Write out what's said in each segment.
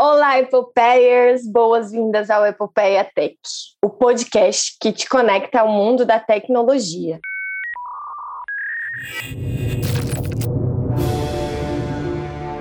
Olá, Epopeiers! Boas-vindas ao Epopeia Tech, o podcast que te conecta ao mundo da tecnologia.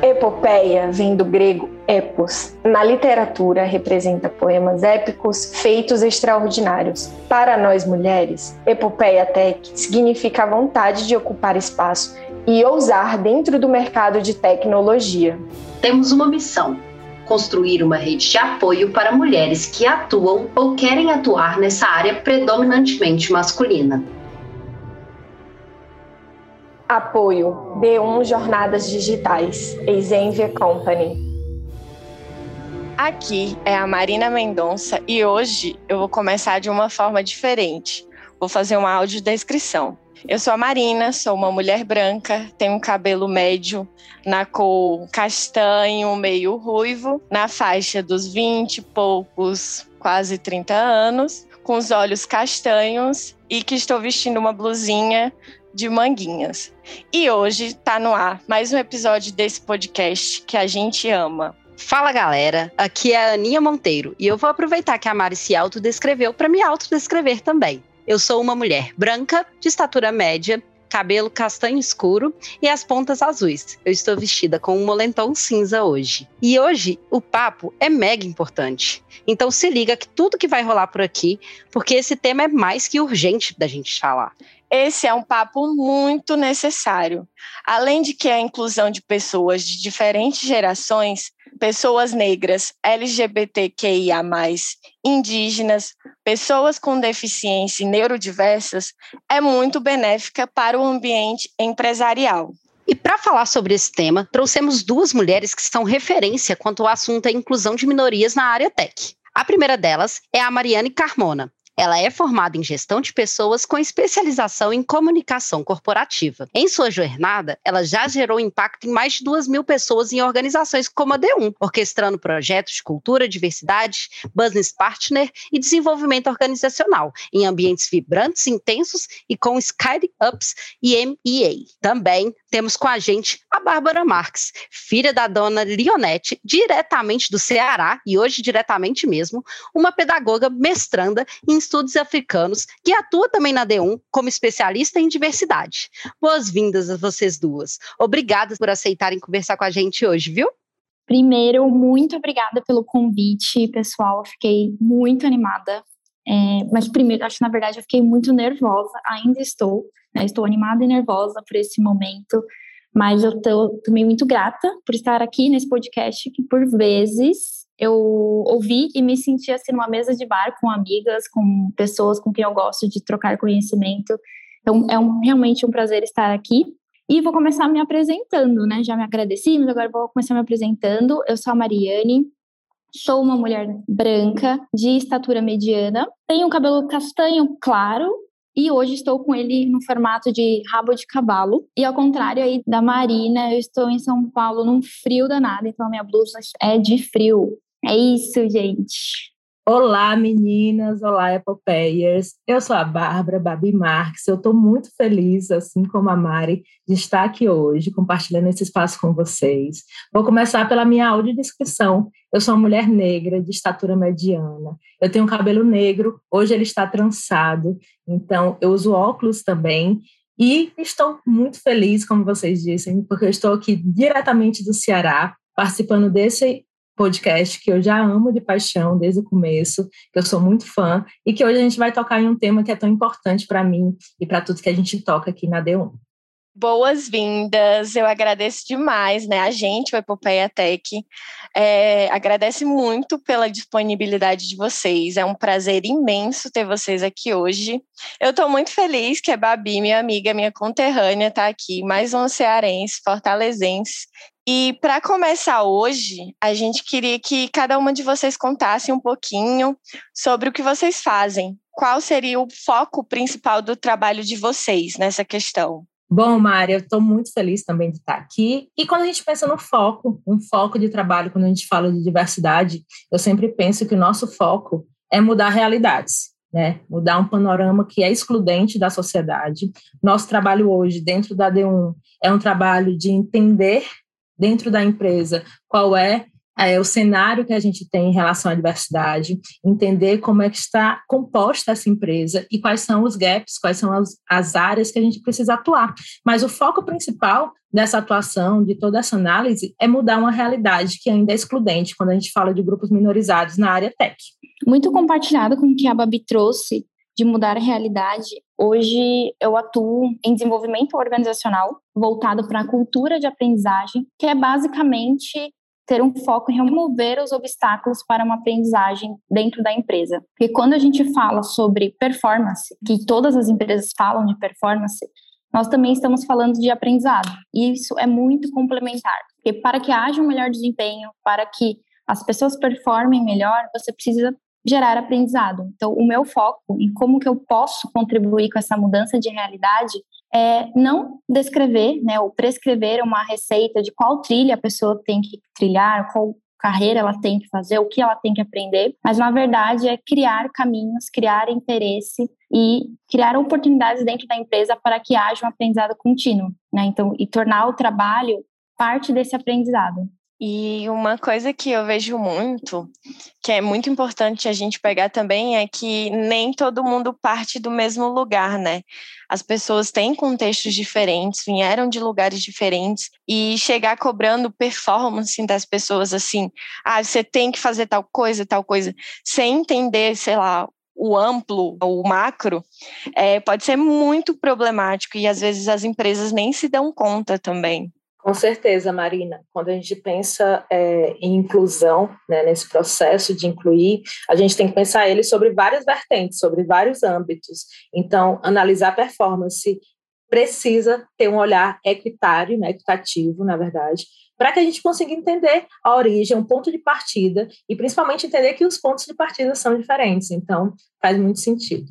Epopeia vem do grego epos. Na literatura, representa poemas épicos, feitos extraordinários. Para nós mulheres, epopeia tech significa a vontade de ocupar espaço e ousar dentro do mercado de tecnologia. Temos uma missão construir uma rede de apoio para mulheres que atuam ou querem atuar nessa área predominantemente masculina. Apoio D1 Jornadas Digitais, Exenvia Company. Aqui é a Marina Mendonça e hoje eu vou começar de uma forma diferente. Vou fazer uma audiodescrição. Eu sou a Marina, sou uma mulher branca, tenho um cabelo médio na cor castanho, meio ruivo, na faixa dos 20 e poucos, quase 30 anos, com os olhos castanhos e que estou vestindo uma blusinha de manguinhas. E hoje está no ar mais um episódio desse podcast que a gente ama. Fala galera, aqui é a Aninha Monteiro e eu vou aproveitar que a Mari se autodescreveu para me autodescrever também. Eu sou uma mulher branca, de estatura média, cabelo castanho escuro e as pontas azuis. Eu estou vestida com um moletom cinza hoje. E hoje o papo é mega importante. Então se liga que tudo que vai rolar por aqui, porque esse tema é mais que urgente da gente falar. Esse é um papo muito necessário. Além de que a inclusão de pessoas de diferentes gerações pessoas negras, LGBTQIA, indígenas, pessoas com deficiência e neurodiversas é muito benéfica para o ambiente empresarial. E para falar sobre esse tema, trouxemos duas mulheres que são referência quanto ao assunto da inclusão de minorias na área tech. A primeira delas é a Mariane Carmona. Ela é formada em gestão de pessoas com especialização em comunicação corporativa. Em sua jornada, ela já gerou impacto em mais de duas mil pessoas em organizações como a D1, orquestrando projetos de cultura, diversidade, business partner e desenvolvimento organizacional, em ambientes vibrantes, intensos e com Sky-Ups e MEA. Também temos com a gente a Bárbara Marques, filha da dona Lionete, diretamente do Ceará, e hoje diretamente mesmo, uma pedagoga mestranda em estudos africanos, que atua também na D1 como especialista em diversidade. Boas-vindas a vocês duas. Obrigada por aceitarem conversar com a gente hoje, viu? Primeiro, muito obrigada pelo convite, pessoal. fiquei muito animada. É, mas primeiro, acho que na verdade eu fiquei muito nervosa, ainda estou, né, estou animada e nervosa por esse momento, mas eu estou também muito grata por estar aqui nesse podcast que por vezes eu ouvi e me senti assim numa mesa de bar com amigas, com pessoas com quem eu gosto de trocar conhecimento. Então é um, realmente um prazer estar aqui. E vou começar me apresentando, né? Já me agradeci, mas agora vou começar me apresentando. Eu sou a Mariane, sou uma mulher branca, de estatura mediana, tenho cabelo castanho claro, e hoje estou com ele no formato de rabo de cavalo. E ao contrário aí da Marina, eu estou em São Paulo num frio danado, então a minha blusa é de frio. É isso, gente. Olá, meninas! Olá, epopeias! Eu sou a Bárbara Babi Marques. Eu estou muito feliz, assim como a Mari, de estar aqui hoje, compartilhando esse espaço com vocês. Vou começar pela minha audiodescrição. Eu sou uma mulher negra, de estatura mediana. Eu tenho cabelo negro, hoje ele está trançado, então eu uso óculos também. E estou muito feliz, como vocês dizem, porque eu estou aqui diretamente do Ceará, participando desse podcast que eu já amo de paixão desde o começo, que eu sou muito fã, e que hoje a gente vai tocar em um tema que é tão importante para mim e para tudo que a gente toca aqui na D1. Boas-vindas, eu agradeço demais, né? A gente, o Epopeia Tech, é, agradece muito pela disponibilidade de vocês. É um prazer imenso ter vocês aqui hoje. Eu estou muito feliz que a Babi, minha amiga, minha conterrânea, está aqui, mais um cearense, fortalezense, e para começar hoje, a gente queria que cada uma de vocês contasse um pouquinho sobre o que vocês fazem. Qual seria o foco principal do trabalho de vocês nessa questão? Bom, Mari, eu estou muito feliz também de estar aqui. E quando a gente pensa no foco, um foco de trabalho, quando a gente fala de diversidade, eu sempre penso que o nosso foco é mudar realidades. Né, mudar um panorama que é excludente da sociedade. Nosso trabalho hoje, dentro da D1, é um trabalho de entender dentro da empresa qual é é, o cenário que a gente tem em relação à diversidade, entender como é que está composta essa empresa e quais são os gaps, quais são as, as áreas que a gente precisa atuar. Mas o foco principal dessa atuação, de toda essa análise, é mudar uma realidade que ainda é excludente quando a gente fala de grupos minorizados na área tech. Muito compartilhado com o que a Babi trouxe de mudar a realidade. Hoje eu atuo em desenvolvimento organizacional voltado para a cultura de aprendizagem, que é basicamente ter um foco em remover os obstáculos para uma aprendizagem dentro da empresa. Porque quando a gente fala sobre performance, que todas as empresas falam de performance, nós também estamos falando de aprendizado. E isso é muito complementar. Porque para que haja um melhor desempenho, para que as pessoas performem melhor, você precisa gerar aprendizado. Então, o meu foco em como que eu posso contribuir com essa mudança de realidade é não descrever, né, ou prescrever uma receita de qual trilha a pessoa tem que trilhar, qual carreira ela tem que fazer, o que ela tem que aprender, mas na verdade é criar caminhos, criar interesse e criar oportunidades dentro da empresa para que haja um aprendizado contínuo, né? Então, e tornar o trabalho parte desse aprendizado. E uma coisa que eu vejo muito, que é muito importante a gente pegar também, é que nem todo mundo parte do mesmo lugar, né? As pessoas têm contextos diferentes, vieram de lugares diferentes, e chegar cobrando performance das pessoas assim, ah, você tem que fazer tal coisa, tal coisa, sem entender, sei lá, o amplo, o macro, é, pode ser muito problemático e às vezes as empresas nem se dão conta também. Com certeza, Marina. Quando a gente pensa é, em inclusão, né, nesse processo de incluir, a gente tem que pensar ele sobre várias vertentes, sobre vários âmbitos. Então, analisar performance precisa ter um olhar equitário, né, equitativo, na verdade, para que a gente consiga entender a origem, um ponto de partida, e principalmente entender que os pontos de partida são diferentes. Então, faz muito sentido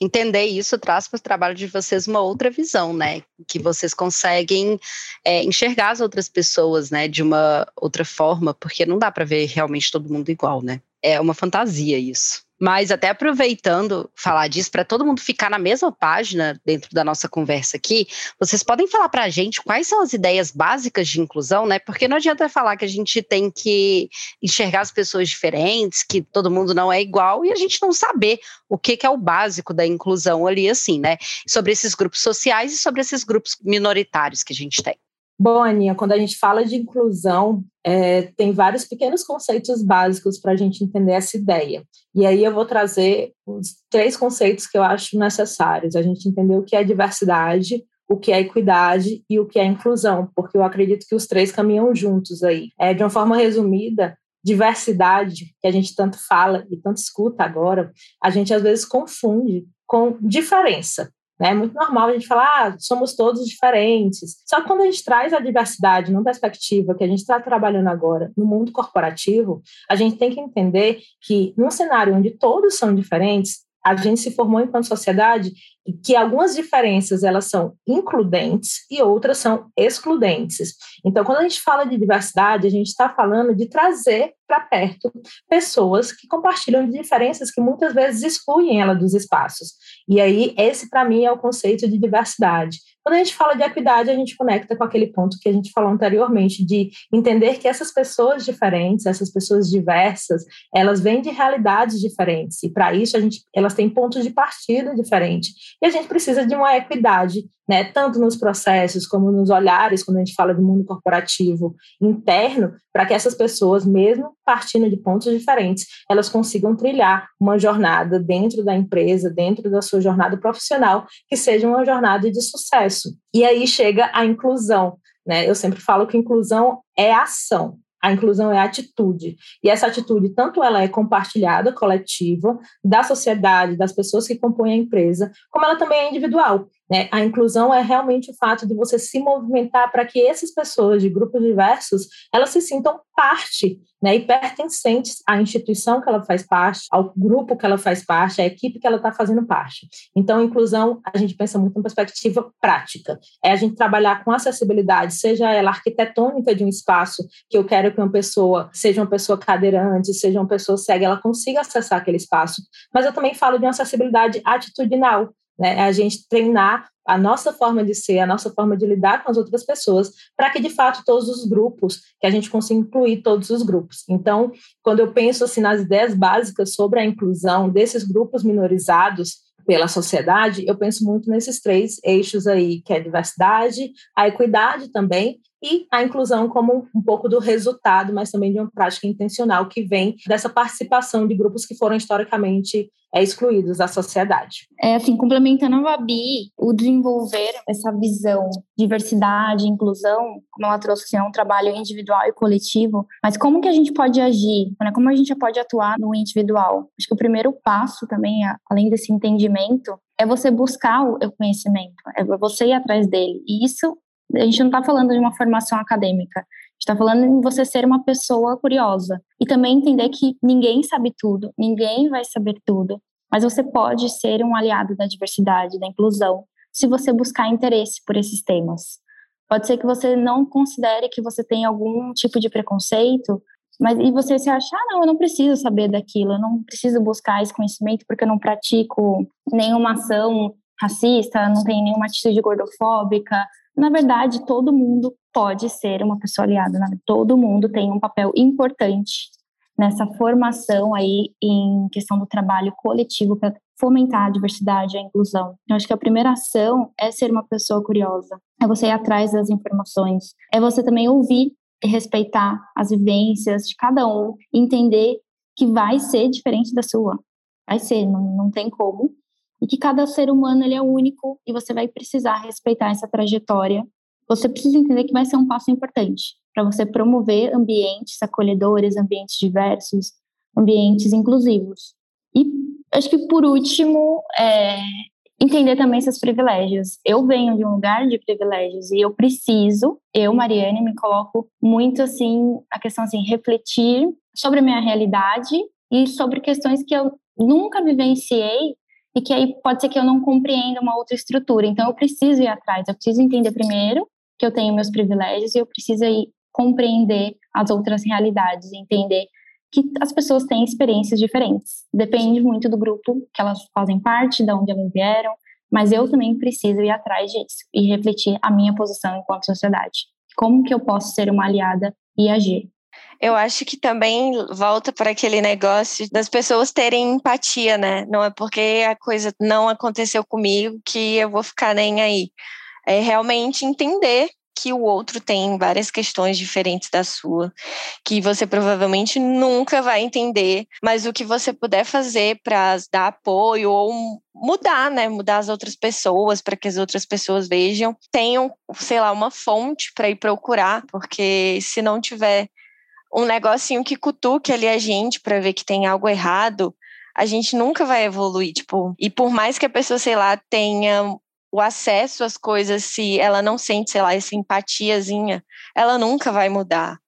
entender isso traz para o trabalho de vocês uma outra visão, né? Que vocês conseguem é, enxergar as outras pessoas, né, de uma outra forma, porque não dá para ver realmente todo mundo igual, né? É uma fantasia isso. Mas até aproveitando falar disso, para todo mundo ficar na mesma página dentro da nossa conversa aqui, vocês podem falar para a gente quais são as ideias básicas de inclusão, né? Porque não adianta falar que a gente tem que enxergar as pessoas diferentes, que todo mundo não é igual, e a gente não saber o que, que é o básico da inclusão ali, assim, né? Sobre esses grupos sociais e sobre esses grupos minoritários que a gente tem. Bom, Aninha, quando a gente fala de inclusão, é, tem vários pequenos conceitos básicos para a gente entender essa ideia. E aí eu vou trazer os três conceitos que eu acho necessários. A gente entender o que é diversidade, o que é equidade e o que é inclusão, porque eu acredito que os três caminham juntos aí. É, de uma forma resumida, diversidade, que a gente tanto fala e tanto escuta agora, a gente às vezes confunde com diferença. Né? É muito normal a gente falar, ah, somos todos diferentes. Só que quando a gente traz a diversidade numa perspectiva que a gente está trabalhando agora no mundo corporativo, a gente tem que entender que num cenário onde todos são diferentes, a gente se formou enquanto sociedade que algumas diferenças elas são includentes e outras são excludentes. Então, quando a gente fala de diversidade, a gente está falando de trazer para perto pessoas que compartilham de diferenças que muitas vezes excluem ela dos espaços. E aí, esse para mim é o conceito de diversidade. Quando a gente fala de equidade, a gente conecta com aquele ponto que a gente falou anteriormente, de entender que essas pessoas diferentes, essas pessoas diversas, elas vêm de realidades diferentes, e para isso a gente, elas têm pontos de partida diferentes. E a gente precisa de uma equidade né, tanto nos processos como nos olhares, quando a gente fala do mundo corporativo interno, para que essas pessoas, mesmo partindo de pontos diferentes, elas consigam trilhar uma jornada dentro da empresa, dentro da sua jornada profissional, que seja uma jornada de sucesso. E aí chega a inclusão. Né? Eu sempre falo que inclusão é ação. A inclusão é atitude. E essa atitude, tanto ela é compartilhada, coletiva, da sociedade, das pessoas que compõem a empresa, como ela também é individual. Né? A inclusão é realmente o fato de você se movimentar para que essas pessoas de grupos diversos elas se sintam parte né, e pertencentes à instituição que ela faz parte, ao grupo que ela faz parte, à equipe que ela está fazendo parte. Então, inclusão, a gente pensa muito em perspectiva prática. É a gente trabalhar com acessibilidade, seja ela arquitetônica de um espaço, que eu quero que uma pessoa seja uma pessoa cadeirante, seja uma pessoa cega, ela consiga acessar aquele espaço. Mas eu também falo de uma acessibilidade atitudinal, né? A gente treinar a nossa forma de ser, a nossa forma de lidar com as outras pessoas, para que de fato todos os grupos, que a gente consiga incluir todos os grupos. Então, quando eu penso assim nas ideias básicas sobre a inclusão desses grupos minorizados pela sociedade, eu penso muito nesses três eixos aí, que é a diversidade, a equidade também e a inclusão como um pouco do resultado, mas também de uma prática intencional que vem dessa participação de grupos que foram historicamente é, excluídos da sociedade. É assim, complementando a Babi, o desenvolver essa visão diversidade, inclusão, como ela trouxe, assim, é um trabalho individual e coletivo, mas como que a gente pode agir, né? como a gente pode atuar no individual? Acho que o primeiro passo também, além desse entendimento, é você buscar o conhecimento, é você ir atrás dele. E isso a gente não está falando de uma formação acadêmica, a gente está falando em você ser uma pessoa curiosa. E também entender que ninguém sabe tudo, ninguém vai saber tudo, mas você pode ser um aliado da diversidade, da inclusão, se você buscar interesse por esses temas. Pode ser que você não considere que você tem algum tipo de preconceito, mas e você se achar, ah, não, eu não preciso saber daquilo, eu não preciso buscar esse conhecimento porque eu não pratico nenhuma ação racista, não tenho nenhuma atitude gordofóbica, na verdade, todo mundo pode ser uma pessoa aliada, né? todo mundo tem um papel importante nessa formação aí em questão do trabalho coletivo para fomentar a diversidade e a inclusão. Eu acho que a primeira ação é ser uma pessoa curiosa, é você ir atrás das informações, é você também ouvir e respeitar as vivências de cada um, entender que vai ser diferente da sua, vai ser, não, não tem como, e que cada ser humano ele é único e você vai precisar respeitar essa trajetória. Você precisa entender que vai ser um passo importante para você promover ambientes acolhedores, ambientes diversos, ambientes inclusivos. E acho que por último, é, entender também seus privilégios. Eu venho de um lugar de privilégios e eu preciso, eu, Mariane, me coloco muito assim, a questão assim, refletir sobre a minha realidade e sobre questões que eu nunca vivenciei e que aí pode ser que eu não compreenda uma outra estrutura. Então, eu preciso ir atrás, eu preciso entender primeiro que eu tenho meus privilégios e eu preciso aí compreender as outras realidades, entender que as pessoas têm experiências diferentes. Depende muito do grupo que elas fazem parte, de onde elas vieram, mas eu também preciso ir atrás disso e refletir a minha posição enquanto sociedade. Como que eu posso ser uma aliada e agir? Eu acho que também volta para aquele negócio das pessoas terem empatia, né? Não é porque a coisa não aconteceu comigo que eu vou ficar nem aí. É realmente entender que o outro tem várias questões diferentes da sua, que você provavelmente nunca vai entender, mas o que você puder fazer para dar apoio ou mudar, né, mudar as outras pessoas para que as outras pessoas vejam, tenham, sei lá, uma fonte para ir procurar, porque se não tiver um negocinho que cutuque ali a gente para ver que tem algo errado, a gente nunca vai evoluir, tipo, e por mais que a pessoa, sei lá, tenha o acesso às coisas, se ela não sente, sei lá, essa empatiazinha, ela nunca vai mudar.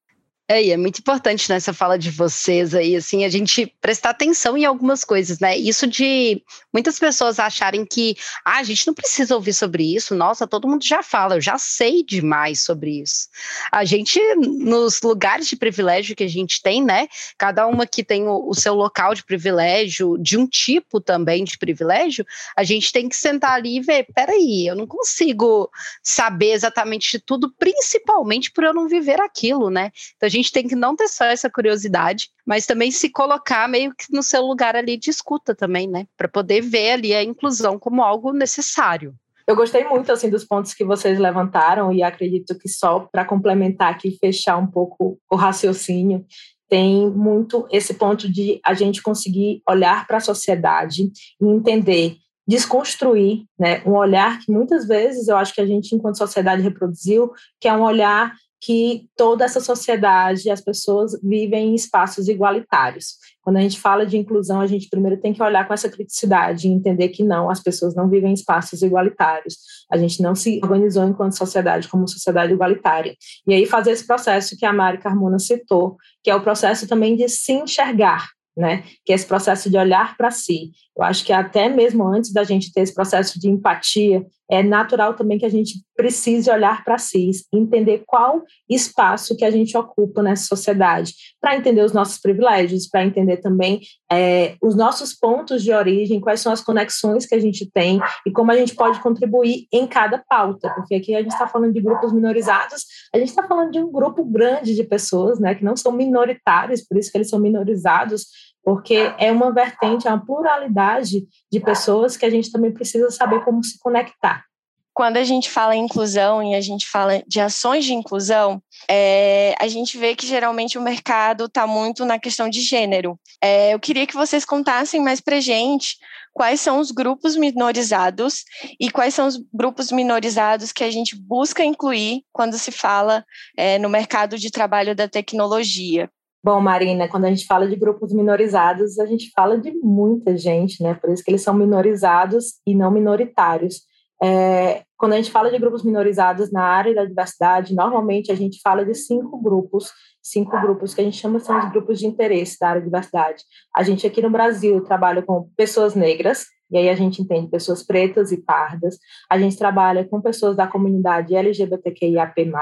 É, e é muito importante nessa fala de vocês aí, assim, a gente prestar atenção em algumas coisas, né? Isso de muitas pessoas acharem que, ah, a gente não precisa ouvir sobre isso, nossa, todo mundo já fala, eu já sei demais sobre isso. A gente, nos lugares de privilégio que a gente tem, né? Cada uma que tem o, o seu local de privilégio, de um tipo também de privilégio, a gente tem que sentar ali e ver, peraí, eu não consigo saber exatamente de tudo, principalmente por eu não viver aquilo, né? Então a gente gente tem que não ter só essa curiosidade, mas também se colocar meio que no seu lugar ali de escuta também, né? Para poder ver ali a inclusão como algo necessário. Eu gostei muito assim dos pontos que vocês levantaram e acredito que só para complementar aqui fechar um pouco o raciocínio tem muito esse ponto de a gente conseguir olhar para a sociedade e entender desconstruir né, um olhar que muitas vezes eu acho que a gente, enquanto sociedade, reproduziu, que é um olhar que toda essa sociedade, as pessoas vivem em espaços igualitários. Quando a gente fala de inclusão, a gente primeiro tem que olhar com essa criticidade e entender que não, as pessoas não vivem em espaços igualitários. A gente não se organizou enquanto sociedade como sociedade igualitária. E aí fazer esse processo que a Mari Carmona citou, que é o processo também de se enxergar, né? Que é esse processo de olhar para si. Eu acho que até mesmo antes da gente ter esse processo de empatia, é natural também que a gente precise olhar para si, entender qual espaço que a gente ocupa nessa sociedade, para entender os nossos privilégios, para entender também é, os nossos pontos de origem, quais são as conexões que a gente tem e como a gente pode contribuir em cada pauta, porque aqui a gente está falando de grupos minorizados, a gente está falando de um grupo grande de pessoas, né, que não são minoritários, por isso que eles são minorizados, porque é uma vertente, é uma pluralidade de pessoas que a gente também precisa saber como se conectar. Quando a gente fala em inclusão e a gente fala de ações de inclusão, é, a gente vê que geralmente o mercado está muito na questão de gênero. É, eu queria que vocês contassem mais para gente quais são os grupos minorizados e quais são os grupos minorizados que a gente busca incluir quando se fala é, no mercado de trabalho da tecnologia. Bom, Marina, quando a gente fala de grupos minorizados, a gente fala de muita gente, né? Por isso que eles são minorizados e não minoritários. É, quando a gente fala de grupos minorizados na área da diversidade, normalmente a gente fala de cinco grupos, cinco grupos que a gente chama são os grupos de interesse da área de diversidade. A gente aqui no Brasil trabalha com pessoas negras, e aí a gente entende pessoas pretas e pardas. A gente trabalha com pessoas da comunidade LGBTQIAP+,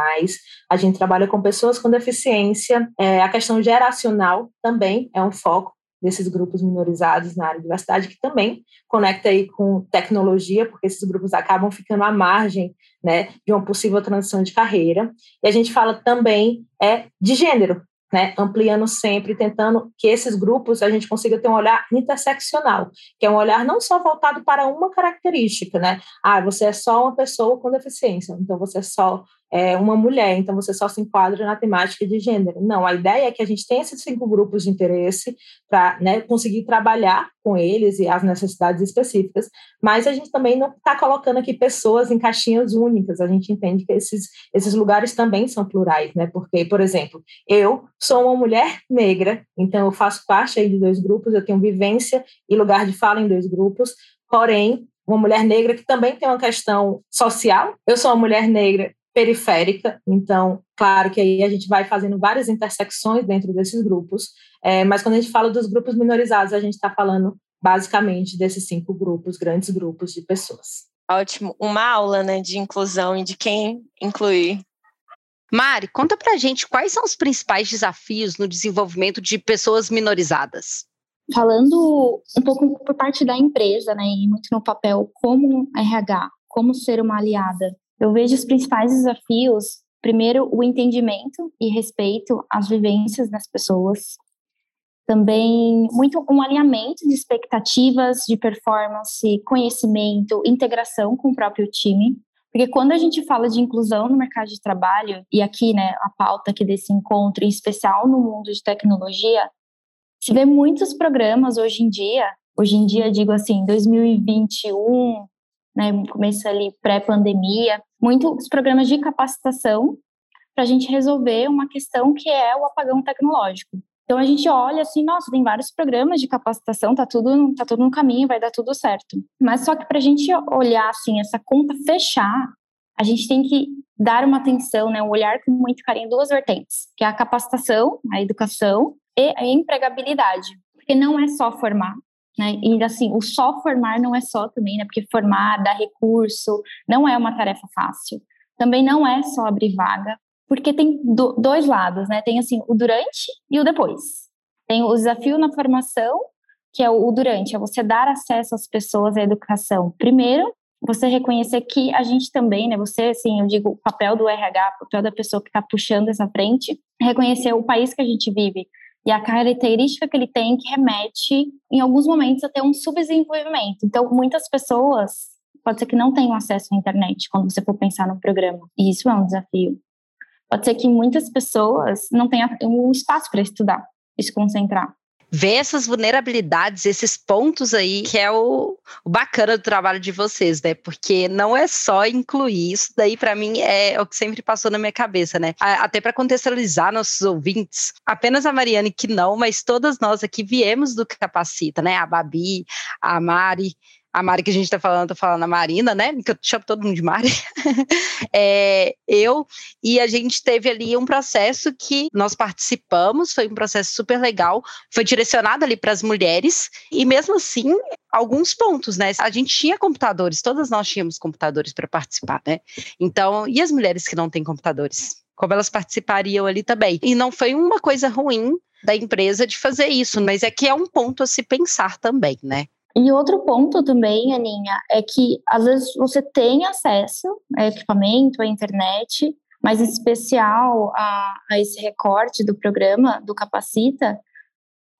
a gente trabalha com pessoas com deficiência. É, a questão geracional também é um foco desses grupos minorizados na área de diversidade, que também conecta aí com tecnologia, porque esses grupos acabam ficando à margem né, de uma possível transição de carreira. E a gente fala também é, de gênero, né, ampliando sempre, tentando que esses grupos a gente consiga ter um olhar interseccional, que é um olhar não só voltado para uma característica, né? Ah, você é só uma pessoa com deficiência, então você é só é, uma mulher, então você só se enquadra na temática de gênero. Não, a ideia é que a gente tenha esses cinco grupos de interesse para né, conseguir trabalhar com eles e as necessidades específicas, mas a gente também não está colocando aqui pessoas em caixinhas únicas, a gente entende que esses, esses lugares também são plurais, né? Porque, por exemplo, eu sou uma mulher negra, então eu faço parte aí de dois grupos, eu tenho vivência e lugar de fala em dois grupos, porém, uma mulher negra que também tem uma questão social. Eu sou uma mulher negra periférica, então, claro que aí a gente vai fazendo várias intersecções dentro desses grupos, é, mas quando a gente fala dos grupos minorizados, a gente está falando basicamente desses cinco grupos, grandes grupos de pessoas. Ótimo, uma aula né, de inclusão e de quem incluir. Mari, conta pra gente quais são os principais desafios no desenvolvimento de pessoas minorizadas. Falando um pouco por parte da empresa, né, e muito no papel como RH, como ser uma aliada eu vejo os principais desafios, primeiro, o entendimento e respeito às vivências das pessoas. Também, muito um alinhamento de expectativas de performance, conhecimento, integração com o próprio time. Porque quando a gente fala de inclusão no mercado de trabalho, e aqui, né, a pauta aqui desse encontro, em especial no mundo de tecnologia, se vê muitos programas hoje em dia, hoje em dia, digo assim, 2021, né, começo ali pré-pandemia, muitos programas de capacitação para a gente resolver uma questão que é o apagão tecnológico. Então a gente olha assim, nossa, tem vários programas de capacitação, tá tudo, tá tudo no caminho, vai dar tudo certo. Mas só que para a gente olhar assim essa conta fechar, a gente tem que dar uma atenção, né, um olhar com muito carinho em duas vertentes, que é a capacitação, a educação e a empregabilidade, porque não é só formar, né? E assim, o só formar não é só também, né? Porque formar, dar recurso, não é uma tarefa fácil. Também não é só abrir vaga, porque tem do, dois lados, né? Tem assim, o durante e o depois. Tem o desafio na formação, que é o, o durante, é você dar acesso às pessoas à educação. Primeiro, você reconhecer que a gente também, né, você, assim, eu digo, o papel do RH, o papel da pessoa que está puxando essa frente, reconhecer o país que a gente vive, e a característica que ele tem que remete, em alguns momentos, a ter um subdesenvolvimento. Então, muitas pessoas, pode ser que não tenham acesso à internet quando você for pensar no programa, e isso é um desafio. Pode ser que muitas pessoas não tenham um espaço para estudar e se concentrar ver essas vulnerabilidades, esses pontos aí, que é o, o, bacana do trabalho de vocês, né? Porque não é só incluir, isso daí para mim é o que sempre passou na minha cabeça, né? Até para contextualizar nossos ouvintes, apenas a Mariane que não, mas todas nós aqui viemos do Capacita, né? A Babi, a Mari, a Mari que a gente está falando, tô falando a Marina, né? Que eu chamo todo mundo de Mari. é, eu e a gente teve ali um processo que nós participamos, foi um processo super legal, foi direcionado ali para as mulheres, e mesmo assim, alguns pontos, né? A gente tinha computadores, todas nós tínhamos computadores para participar, né? Então, e as mulheres que não têm computadores? Como elas participariam ali também? E não foi uma coisa ruim da empresa de fazer isso, mas é que é um ponto a se pensar também, né? E outro ponto também, Aninha, é que às vezes você tem acesso a equipamento, à internet, mas em especial a, a esse recorte do programa, do Capacita,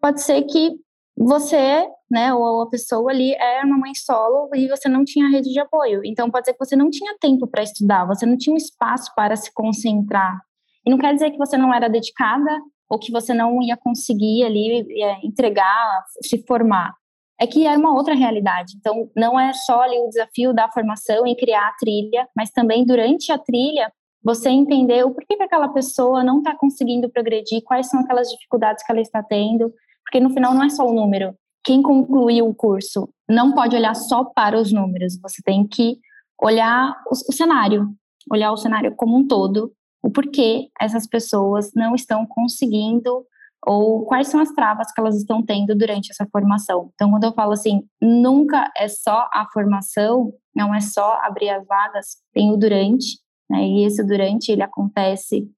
pode ser que você, né, ou a pessoa ali era uma mãe solo e você não tinha rede de apoio. Então pode ser que você não tinha tempo para estudar, você não tinha espaço para se concentrar. E não quer dizer que você não era dedicada ou que você não ia conseguir ali é, entregar, se formar é que é uma outra realidade. Então, não é só ali o desafio da formação e criar a trilha, mas também durante a trilha, você entender o porquê que aquela pessoa não está conseguindo progredir, quais são aquelas dificuldades que ela está tendo, porque no final não é só o número. Quem concluiu o curso não pode olhar só para os números, você tem que olhar o, o cenário, olhar o cenário como um todo, o porquê essas pessoas não estão conseguindo ou quais são as travas que elas estão tendo durante essa formação. Então, quando eu falo assim, nunca é só a formação, não é só abrir as vagas, tem o durante, né? E esse durante ele acontece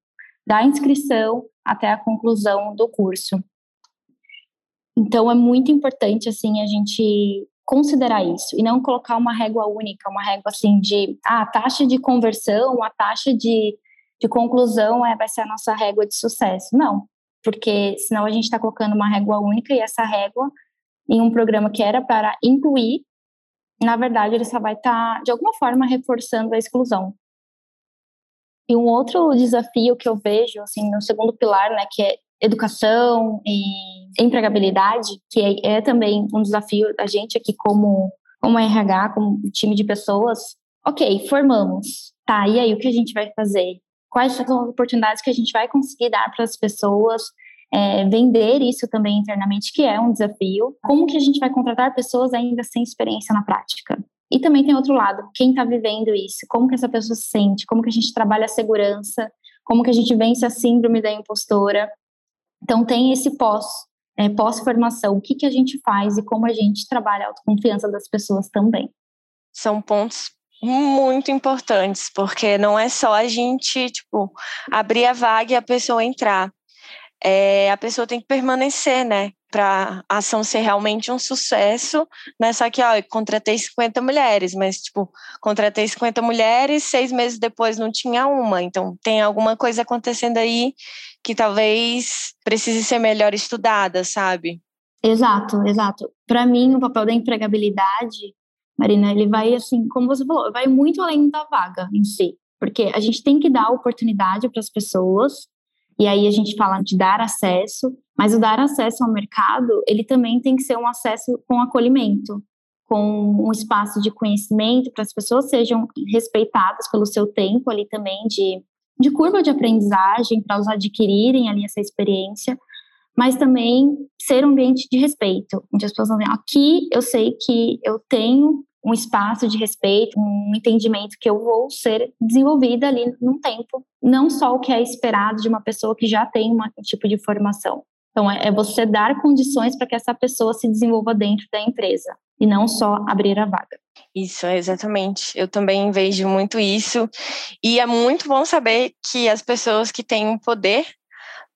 da inscrição até a conclusão do curso. Então, é muito importante assim a gente considerar isso e não colocar uma régua única, uma régua assim de ah, a taxa de conversão, a taxa de, de conclusão é, vai ser a nossa régua de sucesso. Não, porque senão a gente está colocando uma régua única e essa régua em um programa que era para incluir, na verdade ele só vai estar tá, de alguma forma reforçando a exclusão. E um outro desafio que eu vejo assim no segundo pilar, né, que é educação e empregabilidade, que é, é também um desafio da gente aqui como como RH, como time de pessoas. Ok, formamos. Tá, e aí o que a gente vai fazer? Quais são as oportunidades que a gente vai conseguir dar para as pessoas, é, vender isso também internamente, que é um desafio. Como que a gente vai contratar pessoas ainda sem experiência na prática? E também tem outro lado, quem está vivendo isso, como que essa pessoa se sente, como que a gente trabalha a segurança, como que a gente vence a síndrome da impostora. Então tem esse pós, é, pós-formação, o que, que a gente faz e como a gente trabalha a autoconfiança das pessoas também. São pontos muito importantes, porque não é só a gente, tipo, abrir a vaga e a pessoa entrar. É, a pessoa tem que permanecer, né? Para a ação ser realmente um sucesso, não é só que, ó, eu contratei 50 mulheres, mas, tipo, contratei 50 mulheres, seis meses depois não tinha uma. Então, tem alguma coisa acontecendo aí que talvez precise ser melhor estudada, sabe? Exato, exato. Para mim, o papel da empregabilidade Marina, ele vai assim, como você falou, vai muito além da vaga em si, porque a gente tem que dar oportunidade para as pessoas, e aí a gente fala de dar acesso, mas o dar acesso ao mercado, ele também tem que ser um acesso com acolhimento, com um espaço de conhecimento para as pessoas sejam respeitadas pelo seu tempo ali também de, de curva de aprendizagem, para elas adquirirem ali essa experiência, mas também ser um ambiente de respeito, onde as pessoas vão dizer, aqui eu sei que eu tenho um espaço de respeito, um entendimento que eu vou ser desenvolvida ali num tempo, não só o que é esperado de uma pessoa que já tem um tipo de formação. Então, é, é você dar condições para que essa pessoa se desenvolva dentro da empresa e não só abrir a vaga. Isso, exatamente. Eu também vejo muito isso. E é muito bom saber que as pessoas que têm poder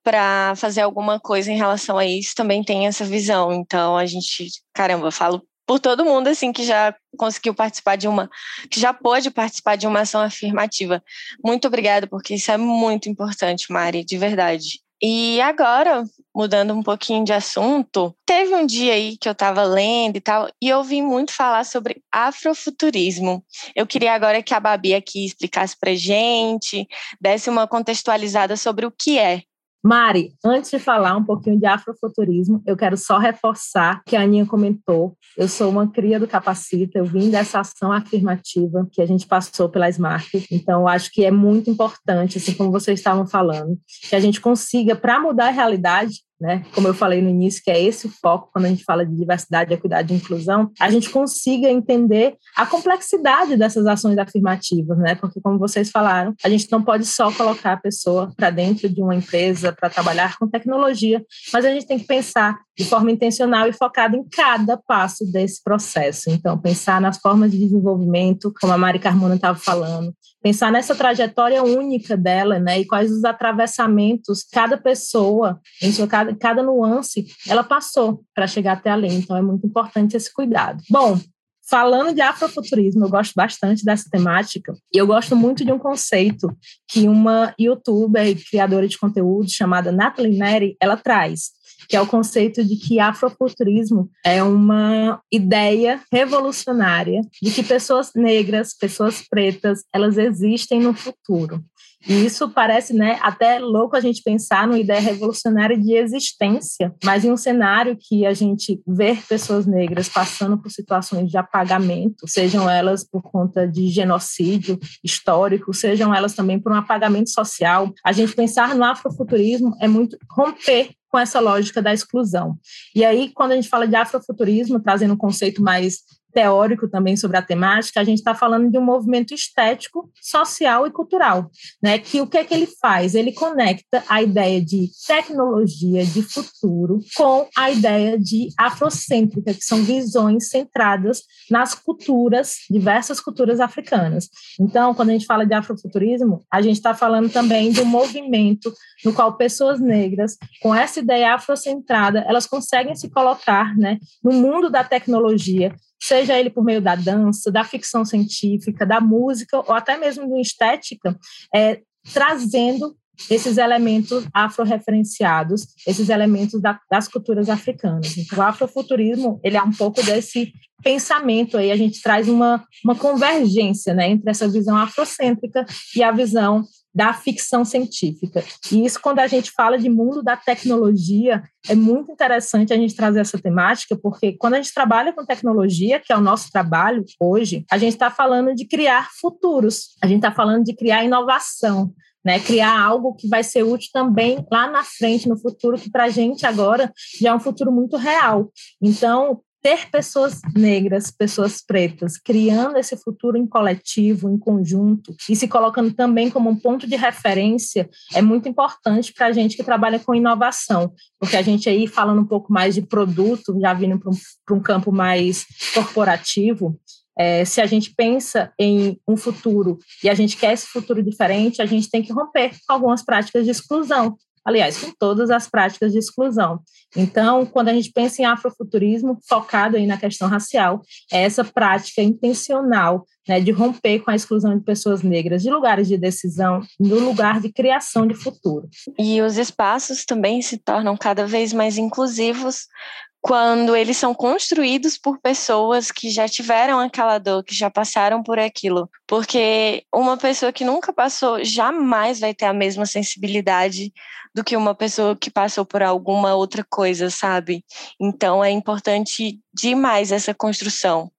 para fazer alguma coisa em relação a isso também têm essa visão. Então, a gente, caramba, falo por todo mundo assim que já conseguiu participar de uma, que já pôde participar de uma ação afirmativa. Muito obrigada, porque isso é muito importante, Mari, de verdade. E agora, mudando um pouquinho de assunto, teve um dia aí que eu estava lendo e tal, e eu ouvi muito falar sobre afrofuturismo. Eu queria agora que a Babi aqui explicasse pra gente, desse uma contextualizada sobre o que é Mari, antes de falar um pouquinho de afrofuturismo, eu quero só reforçar que a Aninha comentou. Eu sou uma cria do Capacita, eu vim dessa ação afirmativa que a gente passou pela Smart. Então, acho que é muito importante, assim como vocês estavam falando, que a gente consiga, para mudar a realidade, né? Como eu falei no início, que é esse o foco quando a gente fala de diversidade, equidade e inclusão, a gente consiga entender a complexidade dessas ações afirmativas, né? Porque, como vocês falaram, a gente não pode só colocar a pessoa para dentro de uma empresa para trabalhar com tecnologia, mas a gente tem que pensar de forma intencional e focada em cada passo desse processo. Então, pensar nas formas de desenvolvimento, como a Mari Carmona estava falando, pensar nessa trajetória única dela, né, e quais os atravessamentos cada pessoa, em sua cada, cada nuance, ela passou para chegar até ali. Então, é muito importante esse cuidado. Bom, Falando de afrofuturismo, eu gosto bastante dessa temática e eu gosto muito de um conceito que uma youtuber e criadora de conteúdo chamada Natalie Neri, ela traz, que é o conceito de que afrofuturismo é uma ideia revolucionária de que pessoas negras, pessoas pretas, elas existem no futuro. E isso parece né, até louco a gente pensar numa ideia revolucionária de existência, mas em um cenário que a gente vê pessoas negras passando por situações de apagamento, sejam elas por conta de genocídio histórico, sejam elas também por um apagamento social. A gente pensar no afrofuturismo é muito romper com essa lógica da exclusão. E aí, quando a gente fala de afrofuturismo, trazendo um conceito mais teórico também sobre a temática, a gente está falando de um movimento estético, social e cultural, né? Que o que é que ele faz? Ele conecta a ideia de tecnologia, de futuro, com a ideia de afrocêntrica, que são visões centradas nas culturas, diversas culturas africanas. Então, quando a gente fala de afrofuturismo, a gente está falando também de um movimento no qual pessoas negras, com essa ideia afrocentrada, elas conseguem se colocar, né, no mundo da tecnologia, seja ele por meio da dança, da ficção científica, da música ou até mesmo da estética, é, trazendo esses elementos afro-referenciados, esses elementos da, das culturas africanas. Então, o afrofuturismo, ele é um pouco desse pensamento aí, a gente traz uma, uma convergência né, entre essa visão afrocêntrica e a visão da ficção científica. E isso, quando a gente fala de mundo da tecnologia, é muito interessante a gente trazer essa temática, porque quando a gente trabalha com tecnologia, que é o nosso trabalho hoje, a gente está falando de criar futuros, a gente está falando de criar inovação. Né, criar algo que vai ser útil também lá na frente, no futuro, que para a gente agora já é um futuro muito real. Então, ter pessoas negras, pessoas pretas, criando esse futuro em coletivo, em conjunto, e se colocando também como um ponto de referência, é muito importante para a gente que trabalha com inovação, porque a gente aí, falando um pouco mais de produto, já vindo para um, um campo mais corporativo, é, se a gente pensa em um futuro e a gente quer esse futuro diferente, a gente tem que romper algumas práticas de exclusão aliás, com todas as práticas de exclusão. Então, quando a gente pensa em afrofuturismo, focado aí na questão racial, é essa prática intencional né, de romper com a exclusão de pessoas negras de lugares de decisão, no lugar de criação de futuro. E os espaços também se tornam cada vez mais inclusivos quando eles são construídos por pessoas que já tiveram aquela dor, que já passaram por aquilo. Porque uma pessoa que nunca passou jamais vai ter a mesma sensibilidade do que uma pessoa que passou por alguma outra coisa, sabe? Então é importante demais essa construção.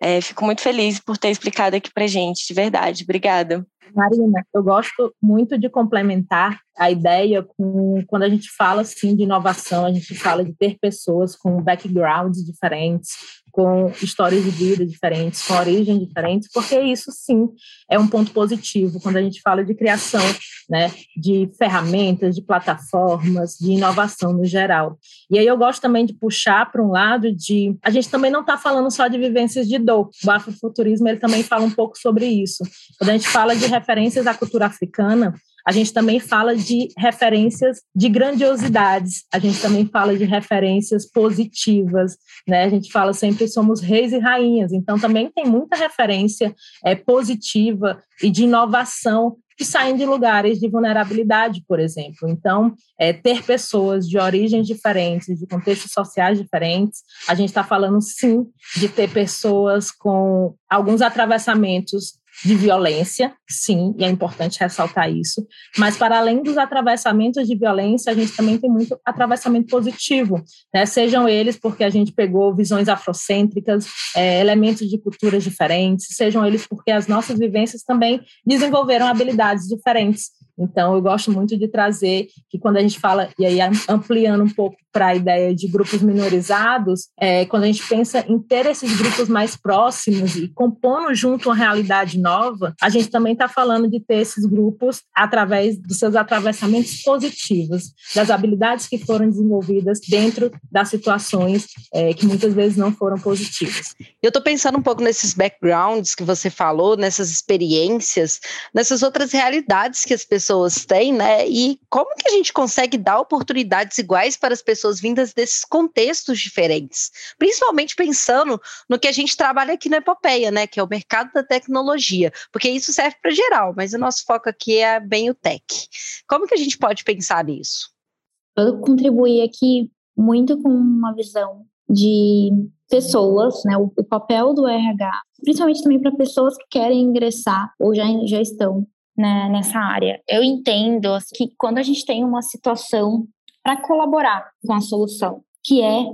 É, fico muito feliz por ter explicado aqui pra gente, de verdade. Obrigada. Marina, eu gosto muito de complementar a ideia com quando a gente fala assim de inovação, a gente fala de ter pessoas com backgrounds diferentes, com histórias de vida diferentes, com origens diferentes, porque isso sim é um ponto positivo quando a gente fala de criação, né, de ferramentas, de plataformas, de inovação no geral. E aí eu gosto também de puxar para um lado de a gente também não está falando só de vivências de dor. O afrofuturismo ele também fala um pouco sobre isso. Quando a gente fala de referências à cultura africana, a gente também fala de referências de grandiosidades, a gente também fala de referências positivas, né? A gente fala sempre somos reis e rainhas, então também tem muita referência é, positiva e de inovação que saem de lugares de vulnerabilidade, por exemplo. Então, é, ter pessoas de origens diferentes, de contextos sociais diferentes, a gente está falando sim de ter pessoas com alguns atravessamentos de violência, sim, e é importante ressaltar isso, mas para além dos atravessamentos de violência, a gente também tem muito atravessamento positivo, né? sejam eles porque a gente pegou visões afrocêntricas, é, elementos de culturas diferentes, sejam eles porque as nossas vivências também desenvolveram habilidades diferentes. Então, eu gosto muito de trazer que quando a gente fala, e aí ampliando um pouco para a ideia de grupos minorizados, é, quando a gente pensa em ter esses grupos mais próximos e compondo junto uma realidade nova, a gente também está falando de ter esses grupos através dos seus atravessamentos positivos, das habilidades que foram desenvolvidas dentro das situações é, que muitas vezes não foram positivas. Eu estou pensando um pouco nesses backgrounds que você falou, nessas experiências, nessas outras realidades que as pessoas têm, né? E como que a gente consegue dar oportunidades iguais para as pessoas pessoas vindas desses contextos diferentes, principalmente pensando no que a gente trabalha aqui na Epopeia, né, que é o mercado da tecnologia, porque isso serve para geral, mas o nosso foco aqui é bem o tech. Como que a gente pode pensar nisso? Eu contribuí aqui muito com uma visão de pessoas, né, o, o papel do RH, principalmente também para pessoas que querem ingressar ou já, já estão né, nessa área. Eu entendo que quando a gente tem uma situação para colaborar com a solução, que é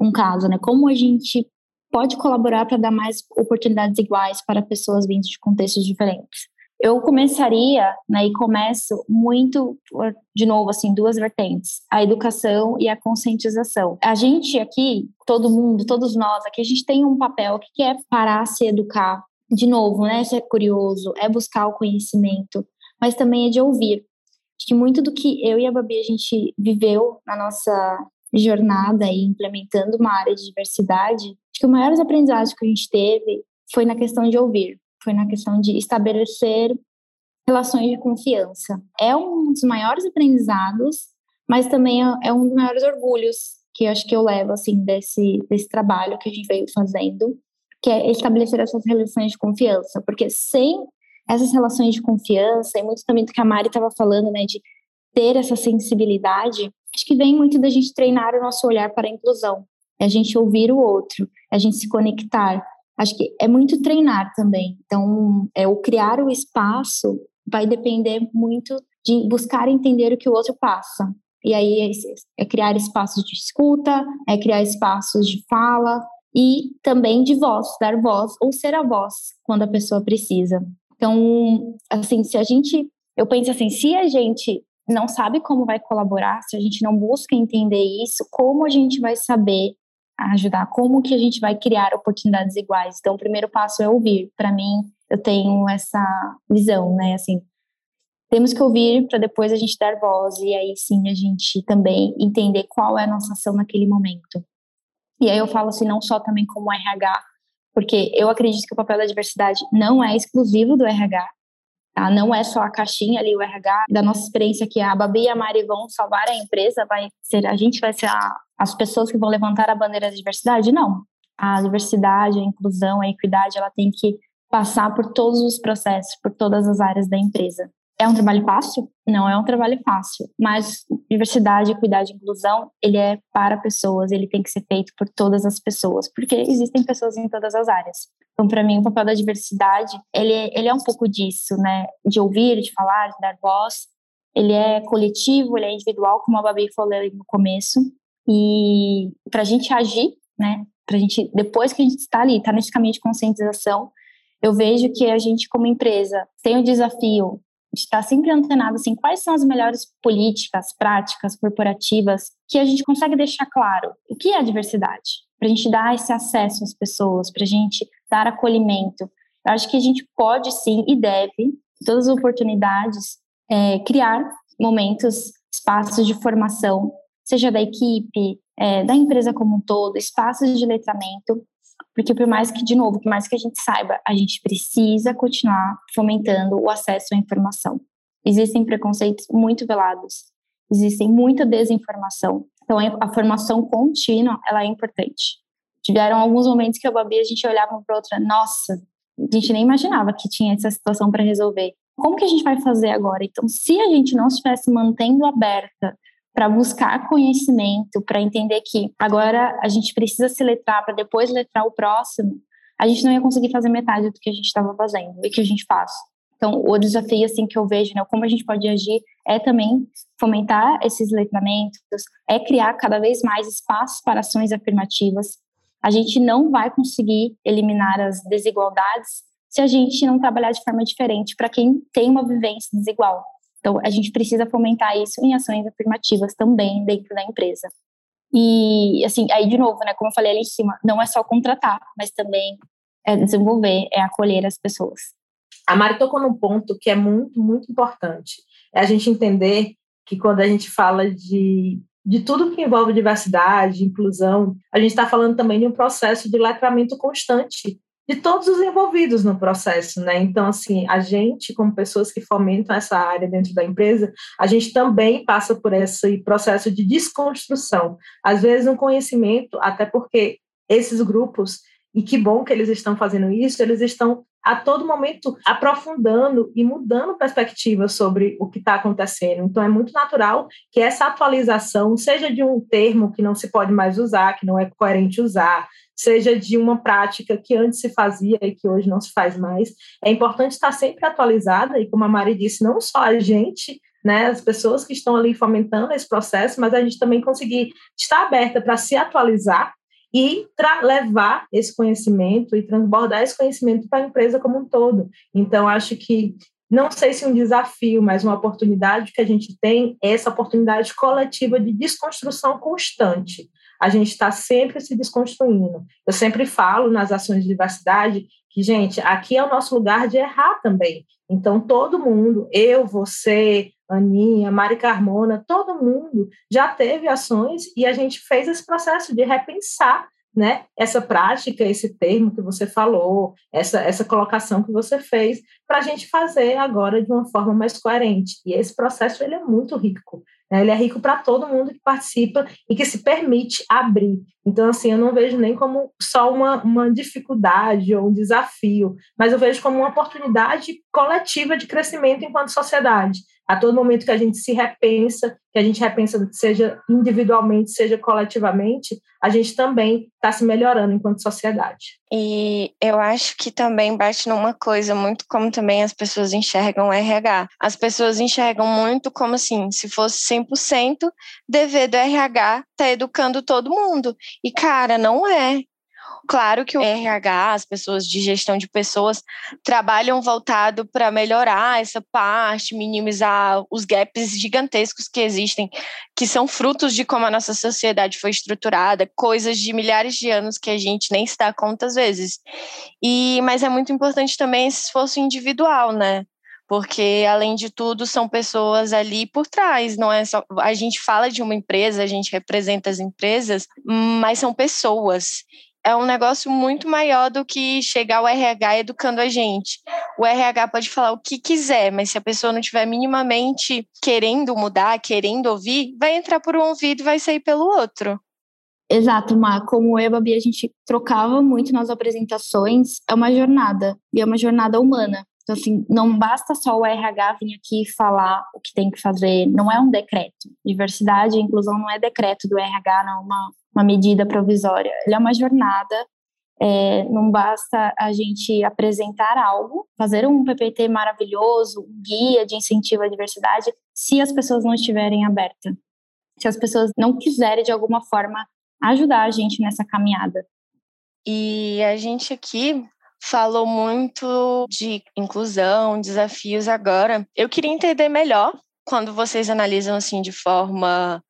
um caso, né? Como a gente pode colaborar para dar mais oportunidades iguais para pessoas vindas de contextos diferentes. Eu começaria, né, e começo muito, de novo, assim, duas vertentes: a educação e a conscientização. A gente aqui, todo mundo, todos nós aqui, a gente tem um papel que é parar, se educar, de novo, né, ser curioso, é buscar o conhecimento, mas também é de ouvir. Acho que muito do que eu e a Babi a gente viveu na nossa jornada e implementando uma área de diversidade, acho que o maior aprendizado que a gente teve foi na questão de ouvir, foi na questão de estabelecer relações de confiança. É um dos maiores aprendizados, mas também é, é um dos maiores orgulhos que eu acho que eu levo assim desse desse trabalho que a gente veio fazendo, que é estabelecer essas relações de confiança, porque sem essas relações de confiança e muito também do que a Mari estava falando, né, de ter essa sensibilidade, acho que vem muito da gente treinar o nosso olhar para a inclusão, é a gente ouvir o outro, é a gente se conectar. Acho que é muito treinar também. Então, é o criar o espaço vai depender muito de buscar entender o que o outro passa. E aí é, é criar espaços de escuta, é criar espaços de fala e também de voz, dar voz ou ser a voz quando a pessoa precisa. Então, assim, se a gente, eu penso assim, se a gente não sabe como vai colaborar, se a gente não busca entender isso, como a gente vai saber ajudar? Como que a gente vai criar oportunidades iguais? Então, o primeiro passo é ouvir. Para mim, eu tenho essa visão, né? Assim, temos que ouvir para depois a gente dar voz e aí sim a gente também entender qual é a nossa ação naquele momento. E aí eu falo assim, não só também como RH, porque eu acredito que o papel da diversidade não é exclusivo do RH, tá? Não é só a caixinha ali, o RH, da nossa experiência que a Babi e a Mari vão salvar a empresa, vai ser, a gente vai ser a, as pessoas que vão levantar a bandeira da diversidade? Não. A diversidade, a inclusão, a equidade, ela tem que passar por todos os processos, por todas as áreas da empresa. É um trabalho fácil? Não é um trabalho fácil, mas diversidade, equidade e inclusão, ele é para pessoas, ele tem que ser feito por todas as pessoas, porque existem pessoas em todas as áreas. Então, para mim, o papel da diversidade, ele, é, ele é um pouco disso, né? De ouvir, de falar, de dar voz. Ele é coletivo, ele é individual, como a Babi falou no começo. E para a gente agir, né? Para a gente, depois que a gente está ali, está nesse caminho de conscientização, eu vejo que a gente, como empresa, tem o desafio está sempre antenado assim, quais são as melhores políticas, práticas corporativas que a gente consegue deixar claro o que é a diversidade, para a gente dar esse acesso às pessoas, para a gente dar acolhimento. Eu acho que a gente pode sim e deve, todas as oportunidades, é, criar momentos, espaços de formação, seja da equipe, é, da empresa como um todo, espaços de letramento, porque por mais que, de novo, por mais que a gente saiba, a gente precisa continuar fomentando o acesso à informação. Existem preconceitos muito velados, existem muita desinformação. Então, a formação contínua, ela é importante. Tiveram alguns momentos que a Babi, a gente olhava uma para outra, nossa, a gente nem imaginava que tinha essa situação para resolver. Como que a gente vai fazer agora? Então, se a gente não estivesse mantendo aberta para buscar conhecimento, para entender que agora a gente precisa se letrar para depois letrar o próximo, a gente não ia conseguir fazer metade do que a gente estava fazendo e que a gente faz. Então, o desafio assim que eu vejo, né, como a gente pode agir é também fomentar esses letramentos, é criar cada vez mais espaços para ações afirmativas. A gente não vai conseguir eliminar as desigualdades se a gente não trabalhar de forma diferente para quem tem uma vivência desigual. Então, a gente precisa fomentar isso em ações afirmativas também dentro da empresa. E, assim, aí de novo, né, como eu falei ali em cima, não é só contratar, mas também é desenvolver, é acolher as pessoas. A Mari tocou num ponto que é muito, muito importante. É a gente entender que quando a gente fala de, de tudo que envolve diversidade, inclusão, a gente está falando também de um processo de letramento constante de todos os envolvidos no processo, né? Então, assim, a gente, como pessoas que fomentam essa área dentro da empresa, a gente também passa por esse processo de desconstrução. Às vezes, um conhecimento, até porque esses grupos, e que bom que eles estão fazendo isso, eles estão a todo momento aprofundando e mudando perspectiva sobre o que está acontecendo. Então, é muito natural que essa atualização, seja de um termo que não se pode mais usar, que não é coerente usar, seja de uma prática que antes se fazia e que hoje não se faz mais. É importante estar sempre atualizada, e como a Mari disse, não só a gente, né, as pessoas que estão ali fomentando esse processo, mas a gente também conseguir estar aberta para se atualizar e levar esse conhecimento e transbordar esse conhecimento para a empresa como um todo. Então, acho que não sei se um desafio, mas uma oportunidade que a gente tem é essa oportunidade coletiva de desconstrução constante a gente está sempre se desconstruindo. Eu sempre falo nas ações de diversidade que, gente, aqui é o nosso lugar de errar também. Então, todo mundo, eu, você, Aninha, Mari Carmona, todo mundo já teve ações e a gente fez esse processo de repensar né, essa prática, esse termo que você falou, essa, essa colocação que você fez, para a gente fazer agora de uma forma mais coerente. E esse processo ele é muito rico. Né? Ele é rico para todo mundo que participa e que se permite abrir. Então, assim, eu não vejo nem como só uma, uma dificuldade ou um desafio, mas eu vejo como uma oportunidade coletiva de crescimento enquanto sociedade. A todo momento que a gente se repensa, que a gente repensa, seja individualmente, seja coletivamente, a gente também está se melhorando enquanto sociedade. E eu acho que também bate numa coisa muito como também as pessoas enxergam RH. As pessoas enxergam muito como assim, se fosse 100%, dever do RH tá educando todo mundo. E cara, não é. Claro que o RH, as pessoas de gestão de pessoas, trabalham voltado para melhorar essa parte, minimizar os gaps gigantescos que existem, que são frutos de como a nossa sociedade foi estruturada, coisas de milhares de anos que a gente nem se dá conta às vezes. E, mas é muito importante também esse esforço individual, né? porque além de tudo são pessoas ali por trás, não é só a gente fala de uma empresa, a gente representa as empresas, mas são pessoas é um negócio muito maior do que chegar o RH educando a gente. O RH pode falar o que quiser, mas se a pessoa não estiver minimamente querendo mudar, querendo ouvir, vai entrar por um ouvido e vai sair pelo outro. Exato, Má. Como eu e a Babi, a gente trocava muito nas apresentações, é uma jornada, e é uma jornada humana. Então, assim, não basta só o RH vir aqui falar o que tem que fazer, não é um decreto. Diversidade e inclusão não é decreto do RH, não é uma, uma medida provisória. Ele é uma jornada, é, não basta a gente apresentar algo, fazer um PPT maravilhoso, um guia de incentivo à diversidade, se as pessoas não estiverem abertas. Se as pessoas não quiserem, de alguma forma, ajudar a gente nessa caminhada. E a gente aqui falou muito de inclusão, desafios agora. Eu queria entender melhor quando vocês analisam assim de forma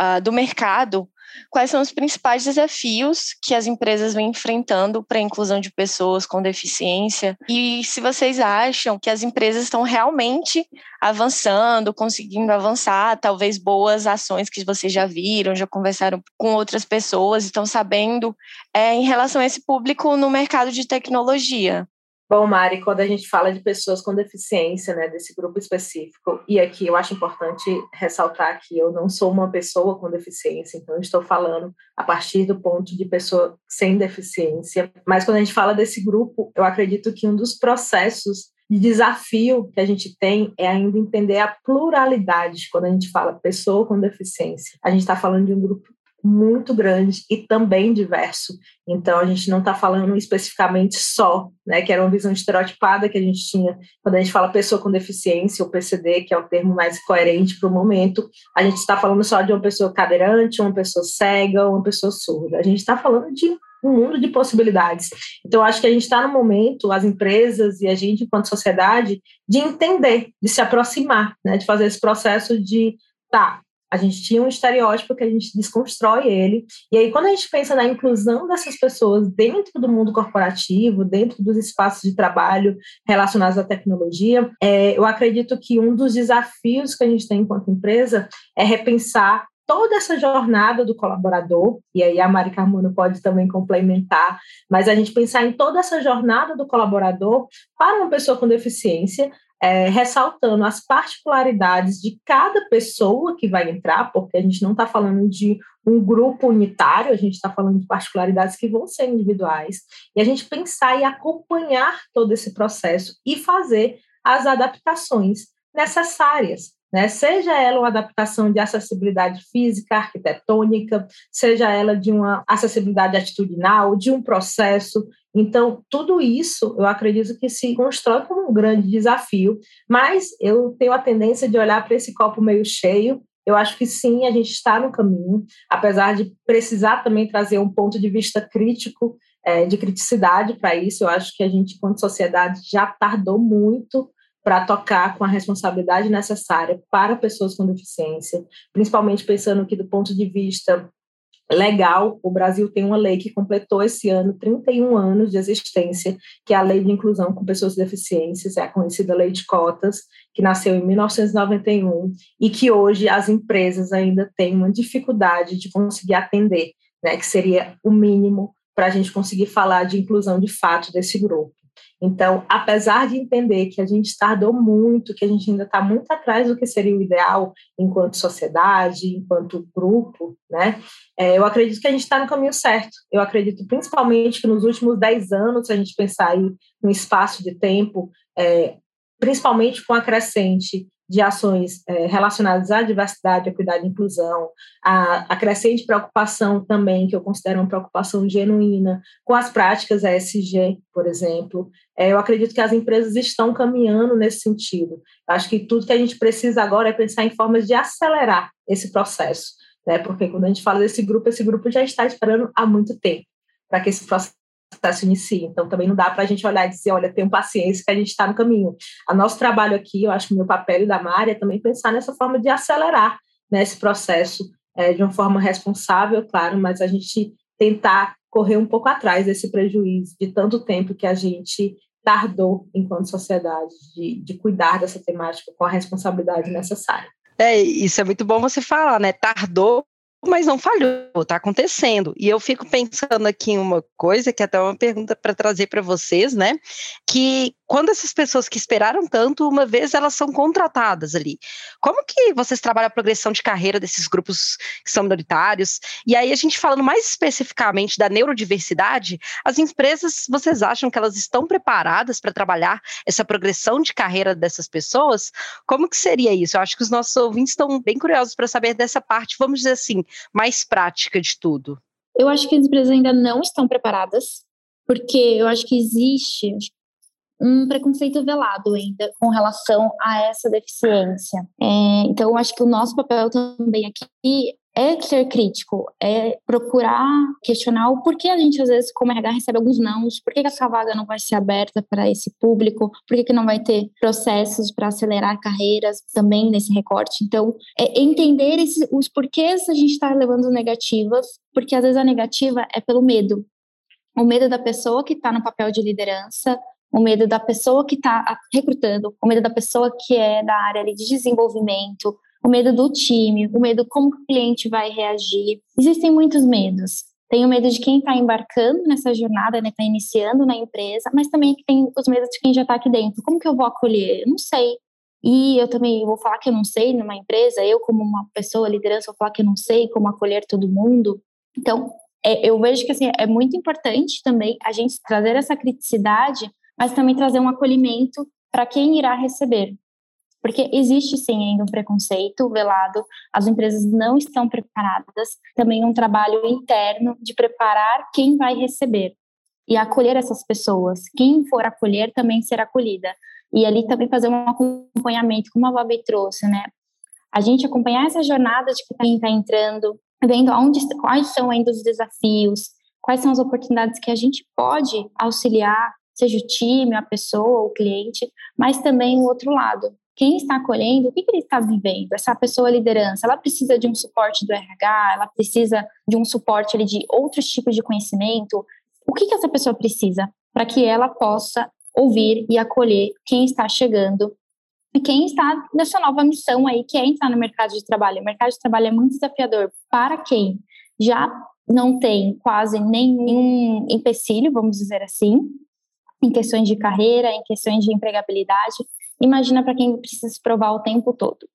uh, do mercado, quais são os principais desafios que as empresas vêm enfrentando para a inclusão de pessoas com deficiência e se vocês acham que as empresas estão realmente avançando, conseguindo avançar, talvez boas ações que vocês já viram, já conversaram com outras pessoas, estão sabendo é, em relação a esse público no mercado de tecnologia. Bom, Mari, quando a gente fala de pessoas com deficiência, né, desse grupo específico, e aqui eu acho importante ressaltar que eu não sou uma pessoa com deficiência, então estou falando a partir do ponto de pessoa sem deficiência, mas quando a gente fala desse grupo, eu acredito que um dos processos de desafio que a gente tem é ainda entender a pluralidade quando a gente fala pessoa com deficiência. A gente está falando de um grupo muito grande e também diverso. Então, a gente não está falando especificamente só, né, que era uma visão estereotipada que a gente tinha quando a gente fala pessoa com deficiência, ou PCD, que é o termo mais coerente para o momento, a gente está falando só de uma pessoa cadeirante, uma pessoa cega, uma pessoa surda. A gente está falando de um mundo de possibilidades. Então, acho que a gente está no momento, as empresas e a gente, enquanto sociedade, de entender, de se aproximar, né, de fazer esse processo de, tá, a gente tinha um estereótipo que a gente desconstrói ele. E aí, quando a gente pensa na inclusão dessas pessoas dentro do mundo corporativo, dentro dos espaços de trabalho relacionados à tecnologia, é, eu acredito que um dos desafios que a gente tem enquanto empresa é repensar toda essa jornada do colaborador, e aí a Mari Carmona pode também complementar, mas a gente pensar em toda essa jornada do colaborador para uma pessoa com deficiência, é, ressaltando as particularidades de cada pessoa que vai entrar, porque a gente não está falando de um grupo unitário, a gente está falando de particularidades que vão ser individuais, e a gente pensar e acompanhar todo esse processo e fazer as adaptações necessárias né? Seja ela uma adaptação de acessibilidade física, arquitetônica, seja ela de uma acessibilidade atitudinal, de um processo. Então, tudo isso eu acredito que se constrói como um grande desafio, mas eu tenho a tendência de olhar para esse copo meio cheio. Eu acho que sim, a gente está no caminho, apesar de precisar também trazer um ponto de vista crítico, é, de criticidade para isso. Eu acho que a gente, enquanto sociedade, já tardou muito para tocar com a responsabilidade necessária para pessoas com deficiência, principalmente pensando que do ponto de vista legal, o Brasil tem uma lei que completou esse ano 31 anos de existência, que é a Lei de Inclusão com Pessoas com Deficiências, é a conhecida Lei de Cotas, que nasceu em 1991 e que hoje as empresas ainda têm uma dificuldade de conseguir atender, né, que seria o mínimo para a gente conseguir falar de inclusão de fato desse grupo. Então, apesar de entender que a gente tardou muito, que a gente ainda está muito atrás do que seria o ideal enquanto sociedade, enquanto grupo, né? É, eu acredito que a gente está no caminho certo. Eu acredito principalmente que nos últimos 10 anos, se a gente pensar aí no espaço de tempo, é, principalmente com a crescente de ações é, relacionadas à diversidade, equidade e inclusão, a, a, crescente preocupação também, que eu considero uma preocupação genuína, com as práticas ESG, por exemplo. É, eu acredito que as empresas estão caminhando nesse sentido. Acho que tudo que a gente precisa agora é pensar em formas de acelerar esse processo, né? porque quando a gente fala desse grupo, esse grupo já está esperando há muito tempo para que esse processo se inicia. Então, também não dá para a gente olhar e dizer, olha, tenham paciência que a gente está no caminho. O nosso trabalho aqui, eu acho que o meu papel e da Mária é também pensar nessa forma de acelerar né, esse processo é, de uma forma responsável, claro, mas a gente tentar correr um pouco atrás desse prejuízo de tanto tempo que a gente tardou enquanto sociedade de, de cuidar dessa temática com a responsabilidade necessária. É, isso é muito bom você falar, né? Tardou mas não falhou, está acontecendo. E eu fico pensando aqui em uma coisa, que é até uma pergunta para trazer para vocês, né? Que quando essas pessoas que esperaram tanto, uma vez elas são contratadas ali, como que vocês trabalham a progressão de carreira desses grupos que são minoritários? E aí, a gente falando mais especificamente da neurodiversidade, as empresas, vocês acham que elas estão preparadas para trabalhar essa progressão de carreira dessas pessoas? Como que seria isso? Eu acho que os nossos ouvintes estão bem curiosos para saber dessa parte, vamos dizer assim, mais prática de tudo. Eu acho que as empresas ainda não estão preparadas, porque eu acho que existe um preconceito velado ainda com relação a essa deficiência. É, então, eu acho que o nosso papel também aqui é ser crítico, é procurar questionar o porquê a gente, às vezes, como RH, recebe alguns nãos, por que, essa vaga não vai ser aberta para esse público, por que, que não vai ter processos para acelerar carreiras também nesse recorte. Então, é entender esses, os porquês a gente está levando negativas, porque às vezes a negativa é pelo medo. O medo da pessoa que está no papel de liderança, o medo da pessoa que está recrutando, o medo da pessoa que é da área de desenvolvimento, o medo do time, o medo como o cliente vai reagir. Existem muitos medos. Tem o medo de quem está embarcando nessa jornada, né, está iniciando na empresa, mas também tem os medos de quem já está aqui dentro. Como que eu vou acolher? Eu não sei. E eu também vou falar que eu não sei numa empresa, eu como uma pessoa liderança vou falar que eu não sei como acolher todo mundo. Então, é, eu vejo que assim, é muito importante também a gente trazer essa criticidade, mas também trazer um acolhimento para quem irá receber. Porque existe sim ainda um preconceito velado, as empresas não estão preparadas, também um trabalho interno de preparar quem vai receber e acolher essas pessoas. Quem for acolher também ser acolhida. E ali também fazer um acompanhamento, como a Babi trouxe, né? A gente acompanhar essa jornada de quem está entrando, vendo onde, quais são ainda os desafios, quais são as oportunidades que a gente pode auxiliar, seja o time, a pessoa, o cliente, mas também o outro lado. Quem está acolhendo, o que, que ele está vivendo? Essa pessoa liderança, ela precisa de um suporte do RH, ela precisa de um suporte ali, de outros tipos de conhecimento. O que, que essa pessoa precisa para que ela possa ouvir e acolher quem está chegando e quem está nessa nova missão aí, que é entrar no mercado de trabalho. O mercado de trabalho é muito desafiador para quem já não tem quase nenhum empecilho, vamos dizer assim, em questões de carreira, em questões de empregabilidade. Imagina para quem precisa se provar o tempo todo.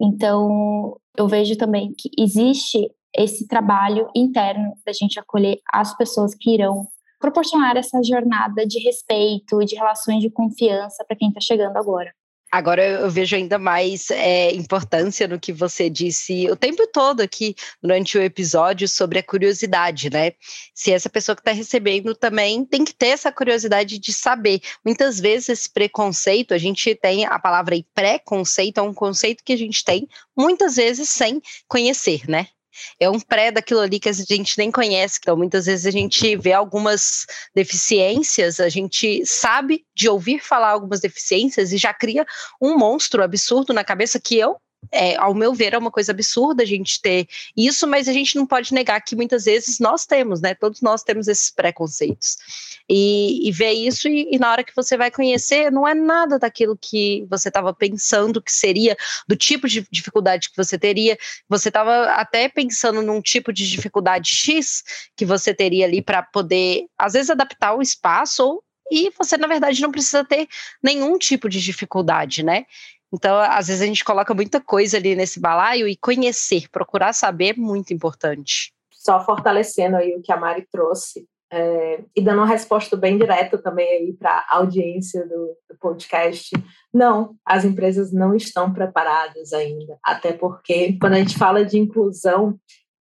Então, eu vejo também que existe esse trabalho interno da gente acolher as pessoas que irão proporcionar essa jornada de respeito de relações de confiança para quem está chegando agora. Agora eu vejo ainda mais é, importância no que você disse o tempo todo aqui durante o episódio sobre a curiosidade, né? Se essa pessoa que está recebendo também tem que ter essa curiosidade de saber. Muitas vezes esse preconceito, a gente tem a palavra aí, preconceito, é um conceito que a gente tem muitas vezes sem conhecer, né? É um pré daquilo ali que a gente nem conhece. Então, muitas vezes a gente vê algumas deficiências, a gente sabe de ouvir falar algumas deficiências e já cria um monstro absurdo na cabeça que eu é, ao meu ver, é uma coisa absurda a gente ter isso, mas a gente não pode negar que muitas vezes nós temos, né? Todos nós temos esses preconceitos. E, e ver isso, e, e, na hora que você vai conhecer, não é nada daquilo que você estava pensando que seria, do tipo de dificuldade que você teria. Você estava até pensando num tipo de dificuldade X que você teria ali para poder, às vezes, adaptar o espaço ou e você, na verdade, não precisa ter nenhum tipo de dificuldade, né? Então, às vezes a gente coloca muita coisa ali nesse balaio e conhecer, procurar saber é muito importante. Só fortalecendo aí o que a Mari trouxe é, e dando uma resposta bem direta também aí para a audiência do, do podcast. Não, as empresas não estão preparadas ainda, até porque quando a gente fala de inclusão,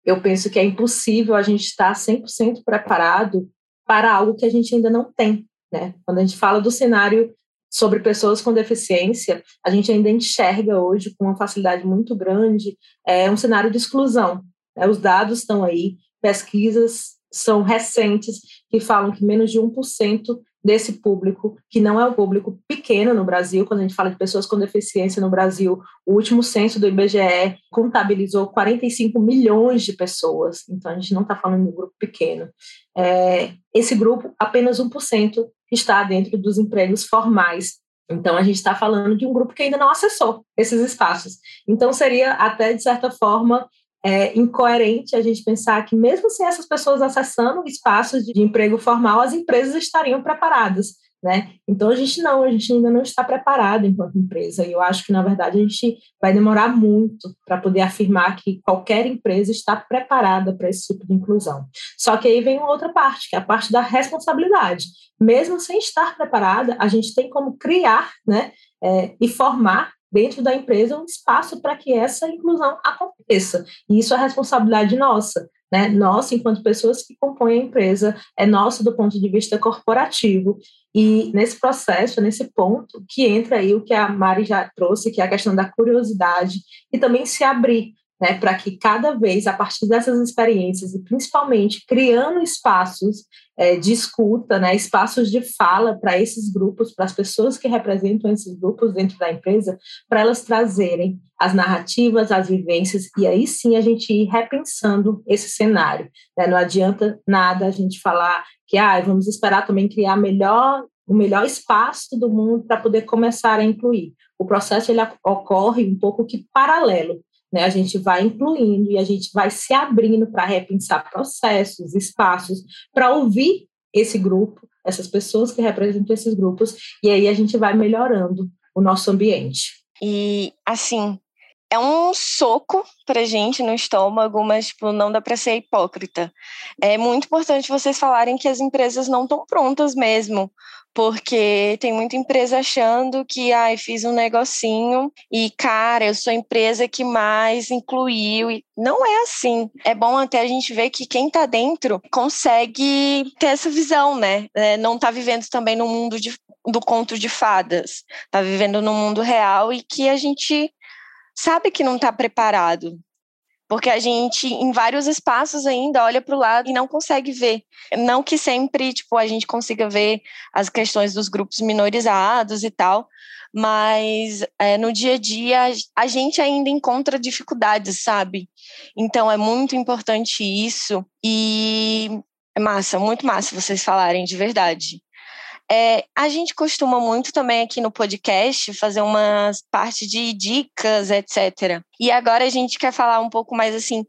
eu penso que é impossível a gente estar 100% preparado para algo que a gente ainda não tem. Né? Quando a gente fala do cenário sobre pessoas com deficiência, a gente ainda enxerga hoje com uma facilidade muito grande é, um cenário de exclusão. Né? Os dados estão aí, pesquisas são recentes que falam que menos de 1% desse público, que não é o público pequeno no Brasil, quando a gente fala de pessoas com deficiência no Brasil, o último censo do IBGE contabilizou 45 milhões de pessoas, então a gente não está falando de um grupo pequeno. É, esse grupo, apenas 1% está dentro dos empregos formais. Então, a gente está falando de um grupo que ainda não acessou esses espaços. Então, seria até, de certa forma, é, incoerente a gente pensar que, mesmo sem essas pessoas acessando espaços de emprego formal, as empresas estariam preparadas. Né? Então a gente não, a gente ainda não está preparado enquanto empresa. E eu acho que na verdade a gente vai demorar muito para poder afirmar que qualquer empresa está preparada para esse tipo de inclusão. Só que aí vem uma outra parte, que é a parte da responsabilidade. Mesmo sem estar preparada, a gente tem como criar, né, é, e formar dentro da empresa um espaço para que essa inclusão aconteça. E isso é responsabilidade nossa né? Nossa, enquanto pessoas que compõem a empresa, é nosso do ponto de vista corporativo. E nesse processo, nesse ponto, que entra aí o que a Mari já trouxe, que é a questão da curiosidade e também se abrir né, para que cada vez, a partir dessas experiências, e principalmente criando espaços é, de escuta, né, espaços de fala para esses grupos, para as pessoas que representam esses grupos dentro da empresa, para elas trazerem as narrativas, as vivências, e aí sim a gente ir repensando esse cenário. Né? Não adianta nada a gente falar que ah, vamos esperar também criar melhor o melhor espaço do mundo para poder começar a incluir. O processo ele ocorre um pouco que paralelo. Né? A gente vai incluindo e a gente vai se abrindo para repensar processos, espaços, para ouvir esse grupo, essas pessoas que representam esses grupos, e aí a gente vai melhorando o nosso ambiente. E, assim, é um soco pra gente no estômago, mas tipo, não dá para ser hipócrita. É muito importante vocês falarem que as empresas não estão prontas mesmo, porque tem muita empresa achando que ai, fiz um negocinho e cara, eu sou a empresa que mais incluiu e não é assim. É bom até a gente ver que quem está dentro consegue ter essa visão, né? É, não está vivendo também no mundo de, do conto de fadas, está vivendo no mundo real e que a gente sabe que não está preparado. porque a gente, em vários espaços ainda, olha para o lado e não consegue ver. Não que sempre, tipo, a gente consiga ver as questões dos grupos minorizados e tal, mas é, no dia a dia a gente ainda encontra dificuldades, sabe? Então é muito importante isso e é massa, muito massa vocês falarem de verdade. É, a gente costuma muito também aqui no podcast fazer umas partes de dicas, etc. E agora a gente quer falar um pouco mais assim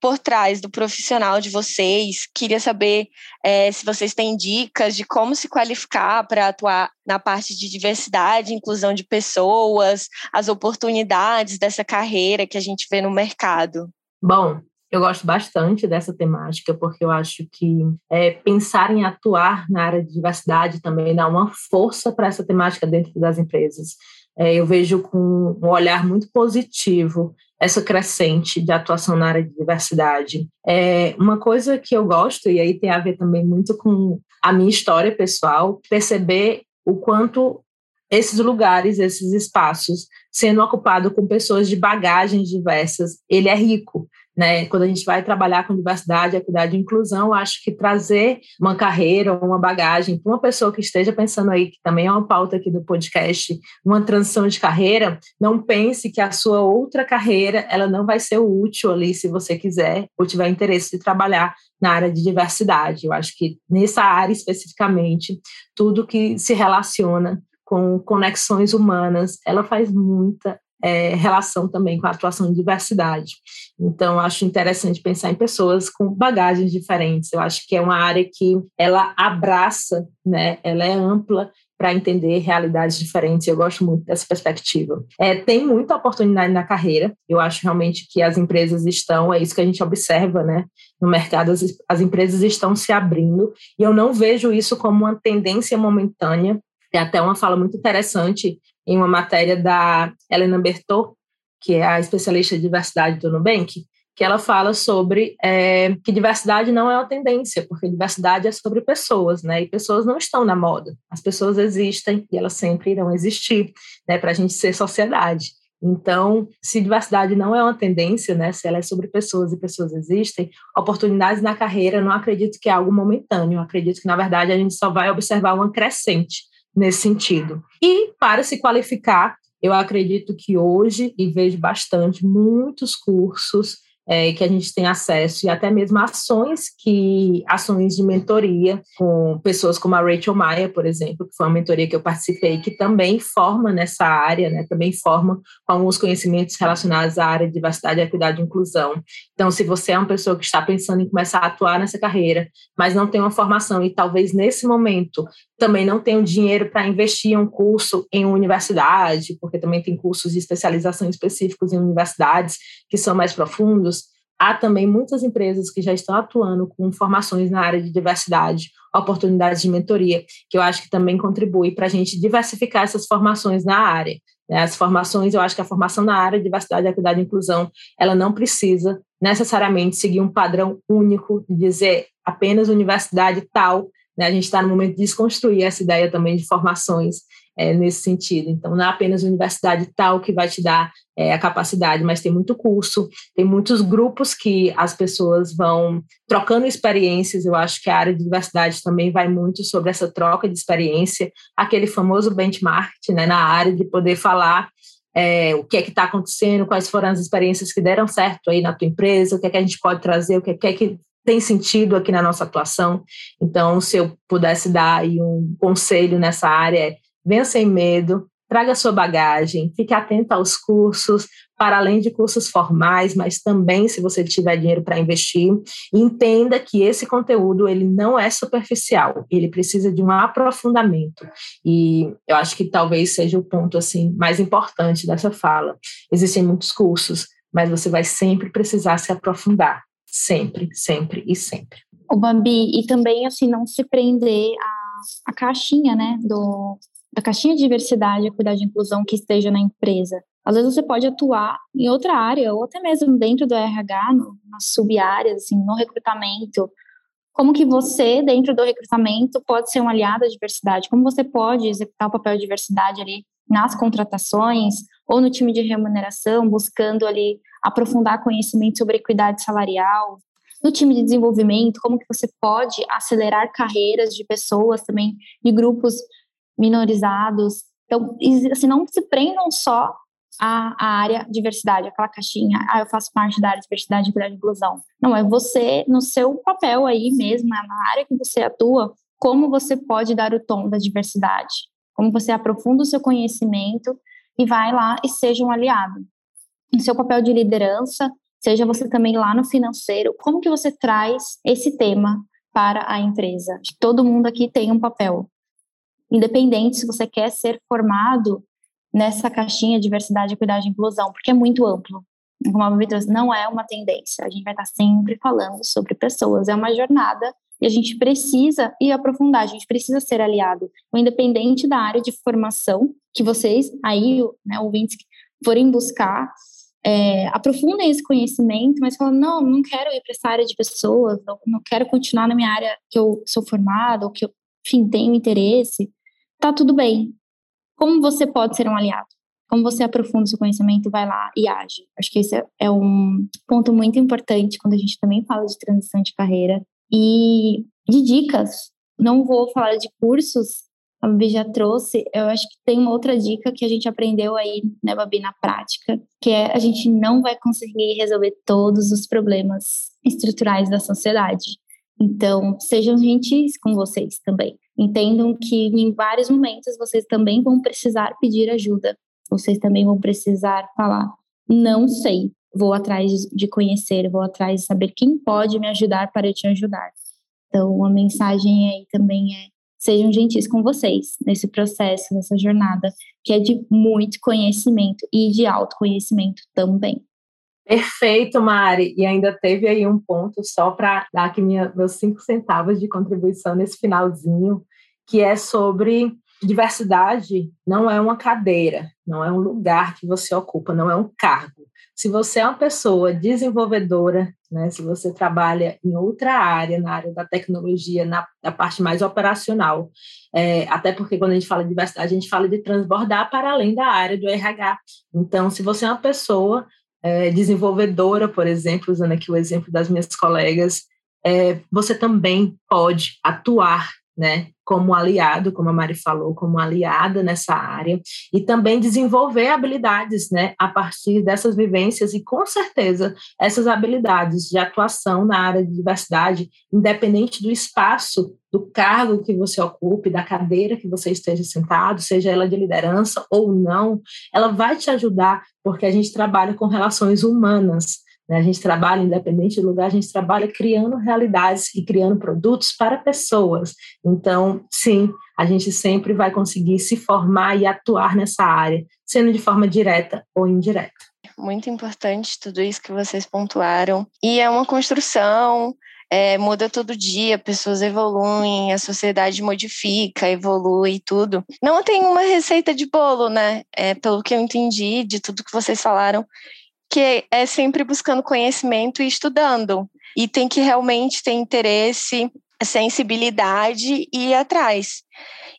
por trás do profissional de vocês. Queria saber é, se vocês têm dicas de como se qualificar para atuar na parte de diversidade, inclusão de pessoas, as oportunidades dessa carreira que a gente vê no mercado. Bom, eu gosto bastante dessa temática, porque eu acho que é, pensar em atuar na área de diversidade também dá uma força para essa temática dentro das empresas. É, eu vejo com um olhar muito positivo essa crescente de atuação na área de diversidade. É uma coisa que eu gosto, e aí tem a ver também muito com a minha história pessoal, perceber o quanto esses lugares, esses espaços, sendo ocupado com pessoas de bagagens diversas, ele é rico. Né? Quando a gente vai trabalhar com diversidade, equidade e inclusão, acho que trazer uma carreira uma bagagem para uma pessoa que esteja pensando aí, que também é uma pauta aqui do podcast, uma transição de carreira, não pense que a sua outra carreira ela não vai ser útil ali se você quiser ou tiver interesse de trabalhar na área de diversidade. Eu acho que nessa área especificamente, tudo que se relaciona com conexões humanas, ela faz muita é, relação também com a atuação em diversidade. Então, acho interessante pensar em pessoas com bagagens diferentes. Eu acho que é uma área que ela abraça, né? Ela é ampla para entender realidades diferentes. Eu gosto muito dessa perspectiva. É, tem muita oportunidade na carreira. Eu acho realmente que as empresas estão, é isso que a gente observa, né? No mercado, as, as empresas estão se abrindo e eu não vejo isso como uma tendência momentânea. Tem até uma fala muito interessante em uma matéria da Helena Bertot, que é a especialista de diversidade do Nubank, que ela fala sobre é, que diversidade não é uma tendência, porque diversidade é sobre pessoas, né? E pessoas não estão na moda. As pessoas existem e elas sempre irão existir, né? Para a gente ser sociedade. Então, se diversidade não é uma tendência, né? Se ela é sobre pessoas e pessoas existem, oportunidades na carreira, não acredito que é algo momentâneo. Acredito que, na verdade, a gente só vai observar uma crescente nesse sentido. E para se qualificar, eu acredito que hoje, e vejo bastante, muitos cursos é, que a gente tem acesso e até mesmo ações que ações de mentoria com pessoas como a Rachel Maia, por exemplo, que foi uma mentoria que eu participei, que também forma nessa área, né, também forma alguns conhecimentos relacionados à área de diversidade, equidade e inclusão. Então, se você é uma pessoa que está pensando em começar a atuar nessa carreira, mas não tem uma formação e talvez nesse momento também não tem o dinheiro para investir em um curso em uma universidade, porque também tem cursos de especialização específicos em universidades que são mais profundos. Há também muitas empresas que já estão atuando com formações na área de diversidade, oportunidades de mentoria, que eu acho que também contribui para a gente diversificar essas formações na área. Né? As formações, eu acho que a formação na área de diversidade, equidade e inclusão, ela não precisa necessariamente seguir um padrão único de dizer apenas universidade tal né? A gente está no momento de desconstruir essa ideia também de formações é, nesse sentido. Então, não é apenas universidade tal que vai te dar é, a capacidade, mas tem muito curso, tem muitos grupos que as pessoas vão trocando experiências. Eu acho que a área de diversidade também vai muito sobre essa troca de experiência, aquele famoso benchmark né, na área de poder falar é, o que é que está acontecendo, quais foram as experiências que deram certo aí na tua empresa, o que é que a gente pode trazer, o que é que tem sentido aqui na nossa atuação. Então, se eu pudesse dar um conselho nessa área, venha sem medo, traga sua bagagem, fique atento aos cursos, para além de cursos formais, mas também se você tiver dinheiro para investir, entenda que esse conteúdo ele não é superficial, ele precisa de um aprofundamento. E eu acho que talvez seja o ponto assim mais importante dessa fala. Existem muitos cursos, mas você vai sempre precisar se aprofundar. Sempre, sempre e sempre. O Bambi, e também assim, não se prender à, à caixinha, né, do, da caixinha de diversidade, e inclusão que esteja na empresa. Às vezes você pode atuar em outra área, ou até mesmo dentro do RH, nas sub-áreas, assim, no recrutamento. Como que você, dentro do recrutamento, pode ser um aliado à diversidade? Como você pode executar o papel de diversidade ali nas contratações, ou no time de remuneração, buscando ali aprofundar conhecimento sobre equidade salarial, no time de desenvolvimento, como que você pode acelerar carreiras de pessoas também, de grupos minorizados. Então, assim, não se prendam só à, à área diversidade, aquela caixinha, ah, eu faço parte da área diversidade, equidade e inclusão. Não, é você, no seu papel aí mesmo, na área que você atua, como você pode dar o tom da diversidade, como você aprofunda o seu conhecimento e vai lá e seja um aliado. No seu papel de liderança, seja você também lá no financeiro, como que você traz esse tema para a empresa? Todo mundo aqui tem um papel. Independente se você quer ser formado nessa caixinha diversidade, equidade e inclusão, porque é muito amplo. Como a Babi trouxe, não é uma tendência. A gente vai estar sempre falando sobre pessoas. É uma jornada e a gente precisa ir aprofundar, a gente precisa ser aliado. Independente da área de formação que vocês, aí, né, ouvintes, forem buscar, é, aprofundem esse conhecimento, mas falam, não, não quero ir para essa área de pessoas, não, não quero continuar na minha área que eu sou formada, ou que eu, enfim, tenho interesse, tá tudo bem. Como você pode ser um aliado? Como você aprofunda o seu conhecimento, vai lá e age. Acho que esse é, um ponto muito importante quando a gente também fala de transição de carreira. E de dicas, não vou falar de cursos, a Babi já trouxe, eu acho que tem uma outra dica que a gente aprendeu aí, né, Babi, na prática, que é a gente não vai conseguir resolver todos os problemas estruturais da sociedade. Então, sejam gentis com vocês também. Entendam que em vários momentos vocês também vão precisar pedir ajuda. Vocês também vão precisar falar, não sei, vou atrás de conhecer, vou atrás de saber quem pode me ajudar para eu te ajudar. Então, a mensagem aí também é sejam gentis com vocês nesse processo, nessa jornada, que é de muito conhecimento e de autoconhecimento também. Perfeito, Mari. E ainda teve aí um ponto só para dar aqui minha, meus cinco centavos de contribuição nesse finalzinho, que é sobre diversidade não é uma cadeira, não é um lugar que você ocupa, não é um cargo. Se você é uma pessoa desenvolvedora, né, se você trabalha em outra área, na área da tecnologia, na, na parte mais operacional, é, até porque quando a gente fala de diversidade, a gente fala de transbordar para além da área do RH. Então, se você é uma pessoa é, desenvolvedora, por exemplo, usando aqui o exemplo das minhas colegas, é, você também pode atuar né, como aliado, como a Mari falou, como aliada nessa área, e também desenvolver habilidades, né, a partir dessas vivências, e com certeza essas habilidades de atuação na área de diversidade, independente do espaço, do cargo que você ocupe, da cadeira que você esteja sentado, seja ela de liderança ou não, ela vai te ajudar, porque a gente trabalha com relações humanas. Né? A gente trabalha, independente do lugar, a gente trabalha criando realidades e criando produtos para pessoas. Então, sim, a gente sempre vai conseguir se formar e atuar nessa área, sendo de forma direta ou indireta. Muito importante tudo isso que vocês pontuaram. E é uma construção, é, muda todo dia, pessoas evoluem, a sociedade modifica, evolui tudo. Não tem uma receita de bolo, né? É, pelo que eu entendi de tudo que vocês falaram, que é sempre buscando conhecimento e estudando. E tem que realmente ter interesse, sensibilidade e ir atrás.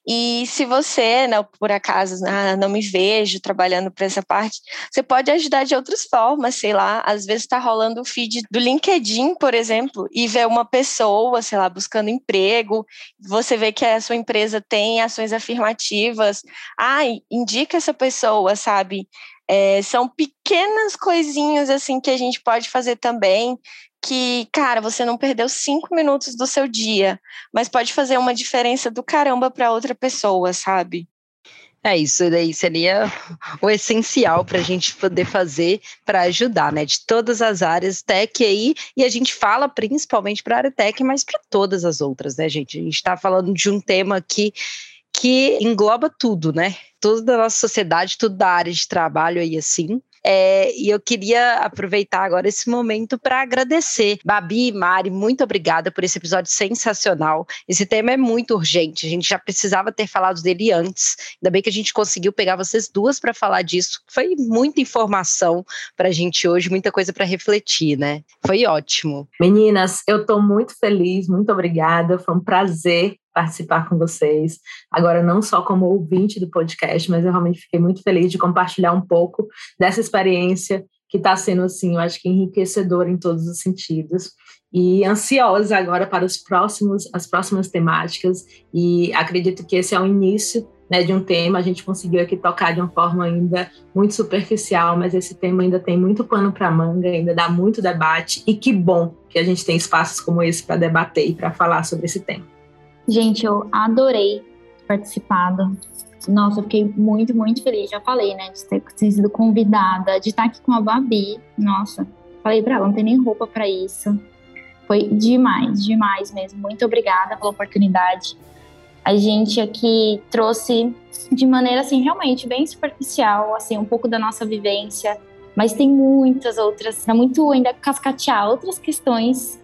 E se você, não, por acaso, ah, não me vejo trabalhando para essa parte, você pode ajudar de outras formas, sei lá, às vezes está rolando o feed do LinkedIn, por exemplo, e vê uma pessoa, sei lá, buscando emprego, você vê que a sua empresa tem ações afirmativas, ai, indica essa pessoa, sabe? É, são pequenas coisinhas assim que a gente pode fazer também, que, cara, você não perdeu cinco minutos do seu dia, mas pode fazer uma diferença do caramba para outra pessoa, sabe? É isso daí seria o essencial para a gente poder fazer para ajudar, né? De todas as áreas tech aí, e a gente fala principalmente para a área tech, mas para todas as outras, né, gente? A gente está falando de um tema aqui que engloba tudo, né? Toda a nossa sociedade, tudo da área de trabalho aí assim. É, e eu queria aproveitar agora esse momento para agradecer. Babi e Mari, muito obrigada por esse episódio sensacional. Esse tema é muito urgente, a gente já precisava ter falado dele antes. Ainda bem que a gente conseguiu pegar vocês duas para falar disso. Foi muita informação para a gente hoje, muita coisa para refletir, né? Foi ótimo. Meninas, eu estou muito feliz, muito obrigada. Foi um prazer participar com vocês. Agora, não só como ouvinte do podcast, mas eu realmente fiquei muito feliz de compartilhar um pouco dessa experiência que está sendo, assim, eu acho que enriquecedora em todos os sentidos. E ansiosa agora para os próximos, as próximas temáticas. E acredito que esse é o início né, de um tema. A gente conseguiu aqui tocar de uma forma ainda muito superficial, mas esse tema ainda tem muito pano para manga, ainda dá muito debate. E que bom que a gente tem espaços como esse para debater e para falar sobre esse tema. Gente, eu adorei participado. Nossa, eu fiquei muito, muito feliz. Já falei, né? De ter sido convidada, de estar aqui com a Babi. Nossa, falei pra ela, não tem nem roupa para isso. Foi demais, demais mesmo. Muito obrigada pela oportunidade. A gente aqui trouxe de maneira assim realmente bem superficial, assim, um pouco da nossa vivência, mas tem muitas outras, é muito ainda cascatear outras questões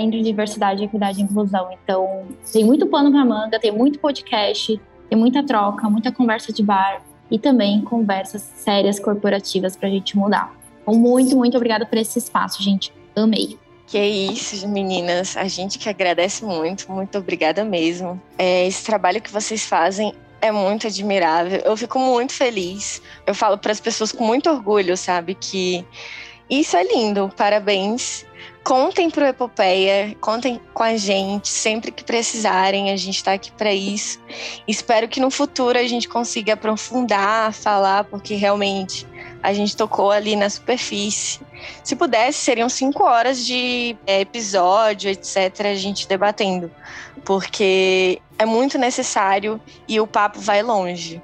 da diversidade, equidade e inclusão. Então, tem muito pano para manga, tem muito podcast, tem muita troca, muita conversa de bar e também conversas sérias corporativas para a gente mudar. Então, muito, muito obrigada por esse espaço, gente. Amei. Que isso, meninas. A gente que agradece muito, muito obrigada mesmo. É, esse trabalho que vocês fazem é muito admirável. Eu fico muito feliz. Eu falo para as pessoas com muito orgulho, sabe, que isso é lindo. Parabéns. Contem pro Epopeia, contem com a gente sempre que precisarem, a gente está aqui para isso. Espero que no futuro a gente consiga aprofundar, falar, porque realmente a gente tocou ali na superfície. Se pudesse, seriam cinco horas de é, episódio, etc., a gente debatendo, porque é muito necessário e o papo vai longe.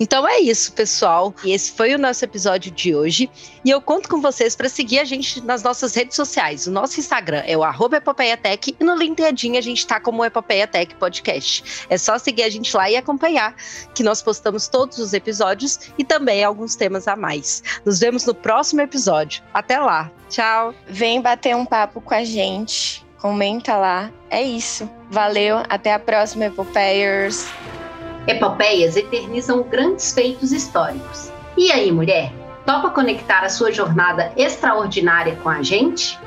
Então é isso, pessoal. Esse foi o nosso episódio de hoje. E eu conto com vocês para seguir a gente nas nossas redes sociais. O nosso Instagram é o @epopeiatech e no LinkedIn a gente está como Epopeiatech Podcast. É só seguir a gente lá e acompanhar que nós postamos todos os episódios e também alguns temas a mais. Nos vemos no próximo episódio. Até lá. Tchau. Vem bater um papo com a gente. Comenta lá. É isso. Valeu. Até a próxima, Epopeiers. Epopeias eternizam grandes feitos históricos. E aí, mulher? Topa conectar a sua jornada extraordinária com a gente?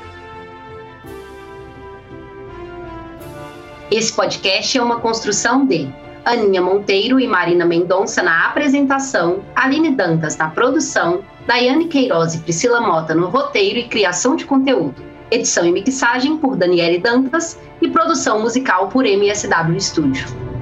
Esse podcast é uma construção de Aninha Monteiro e Marina Mendonça na apresentação, Aline Dantas na produção, Daiane Queiroz e Priscila Mota no roteiro e criação de conteúdo, edição e mixagem por Daniele Dantas e produção musical por MSW Studio.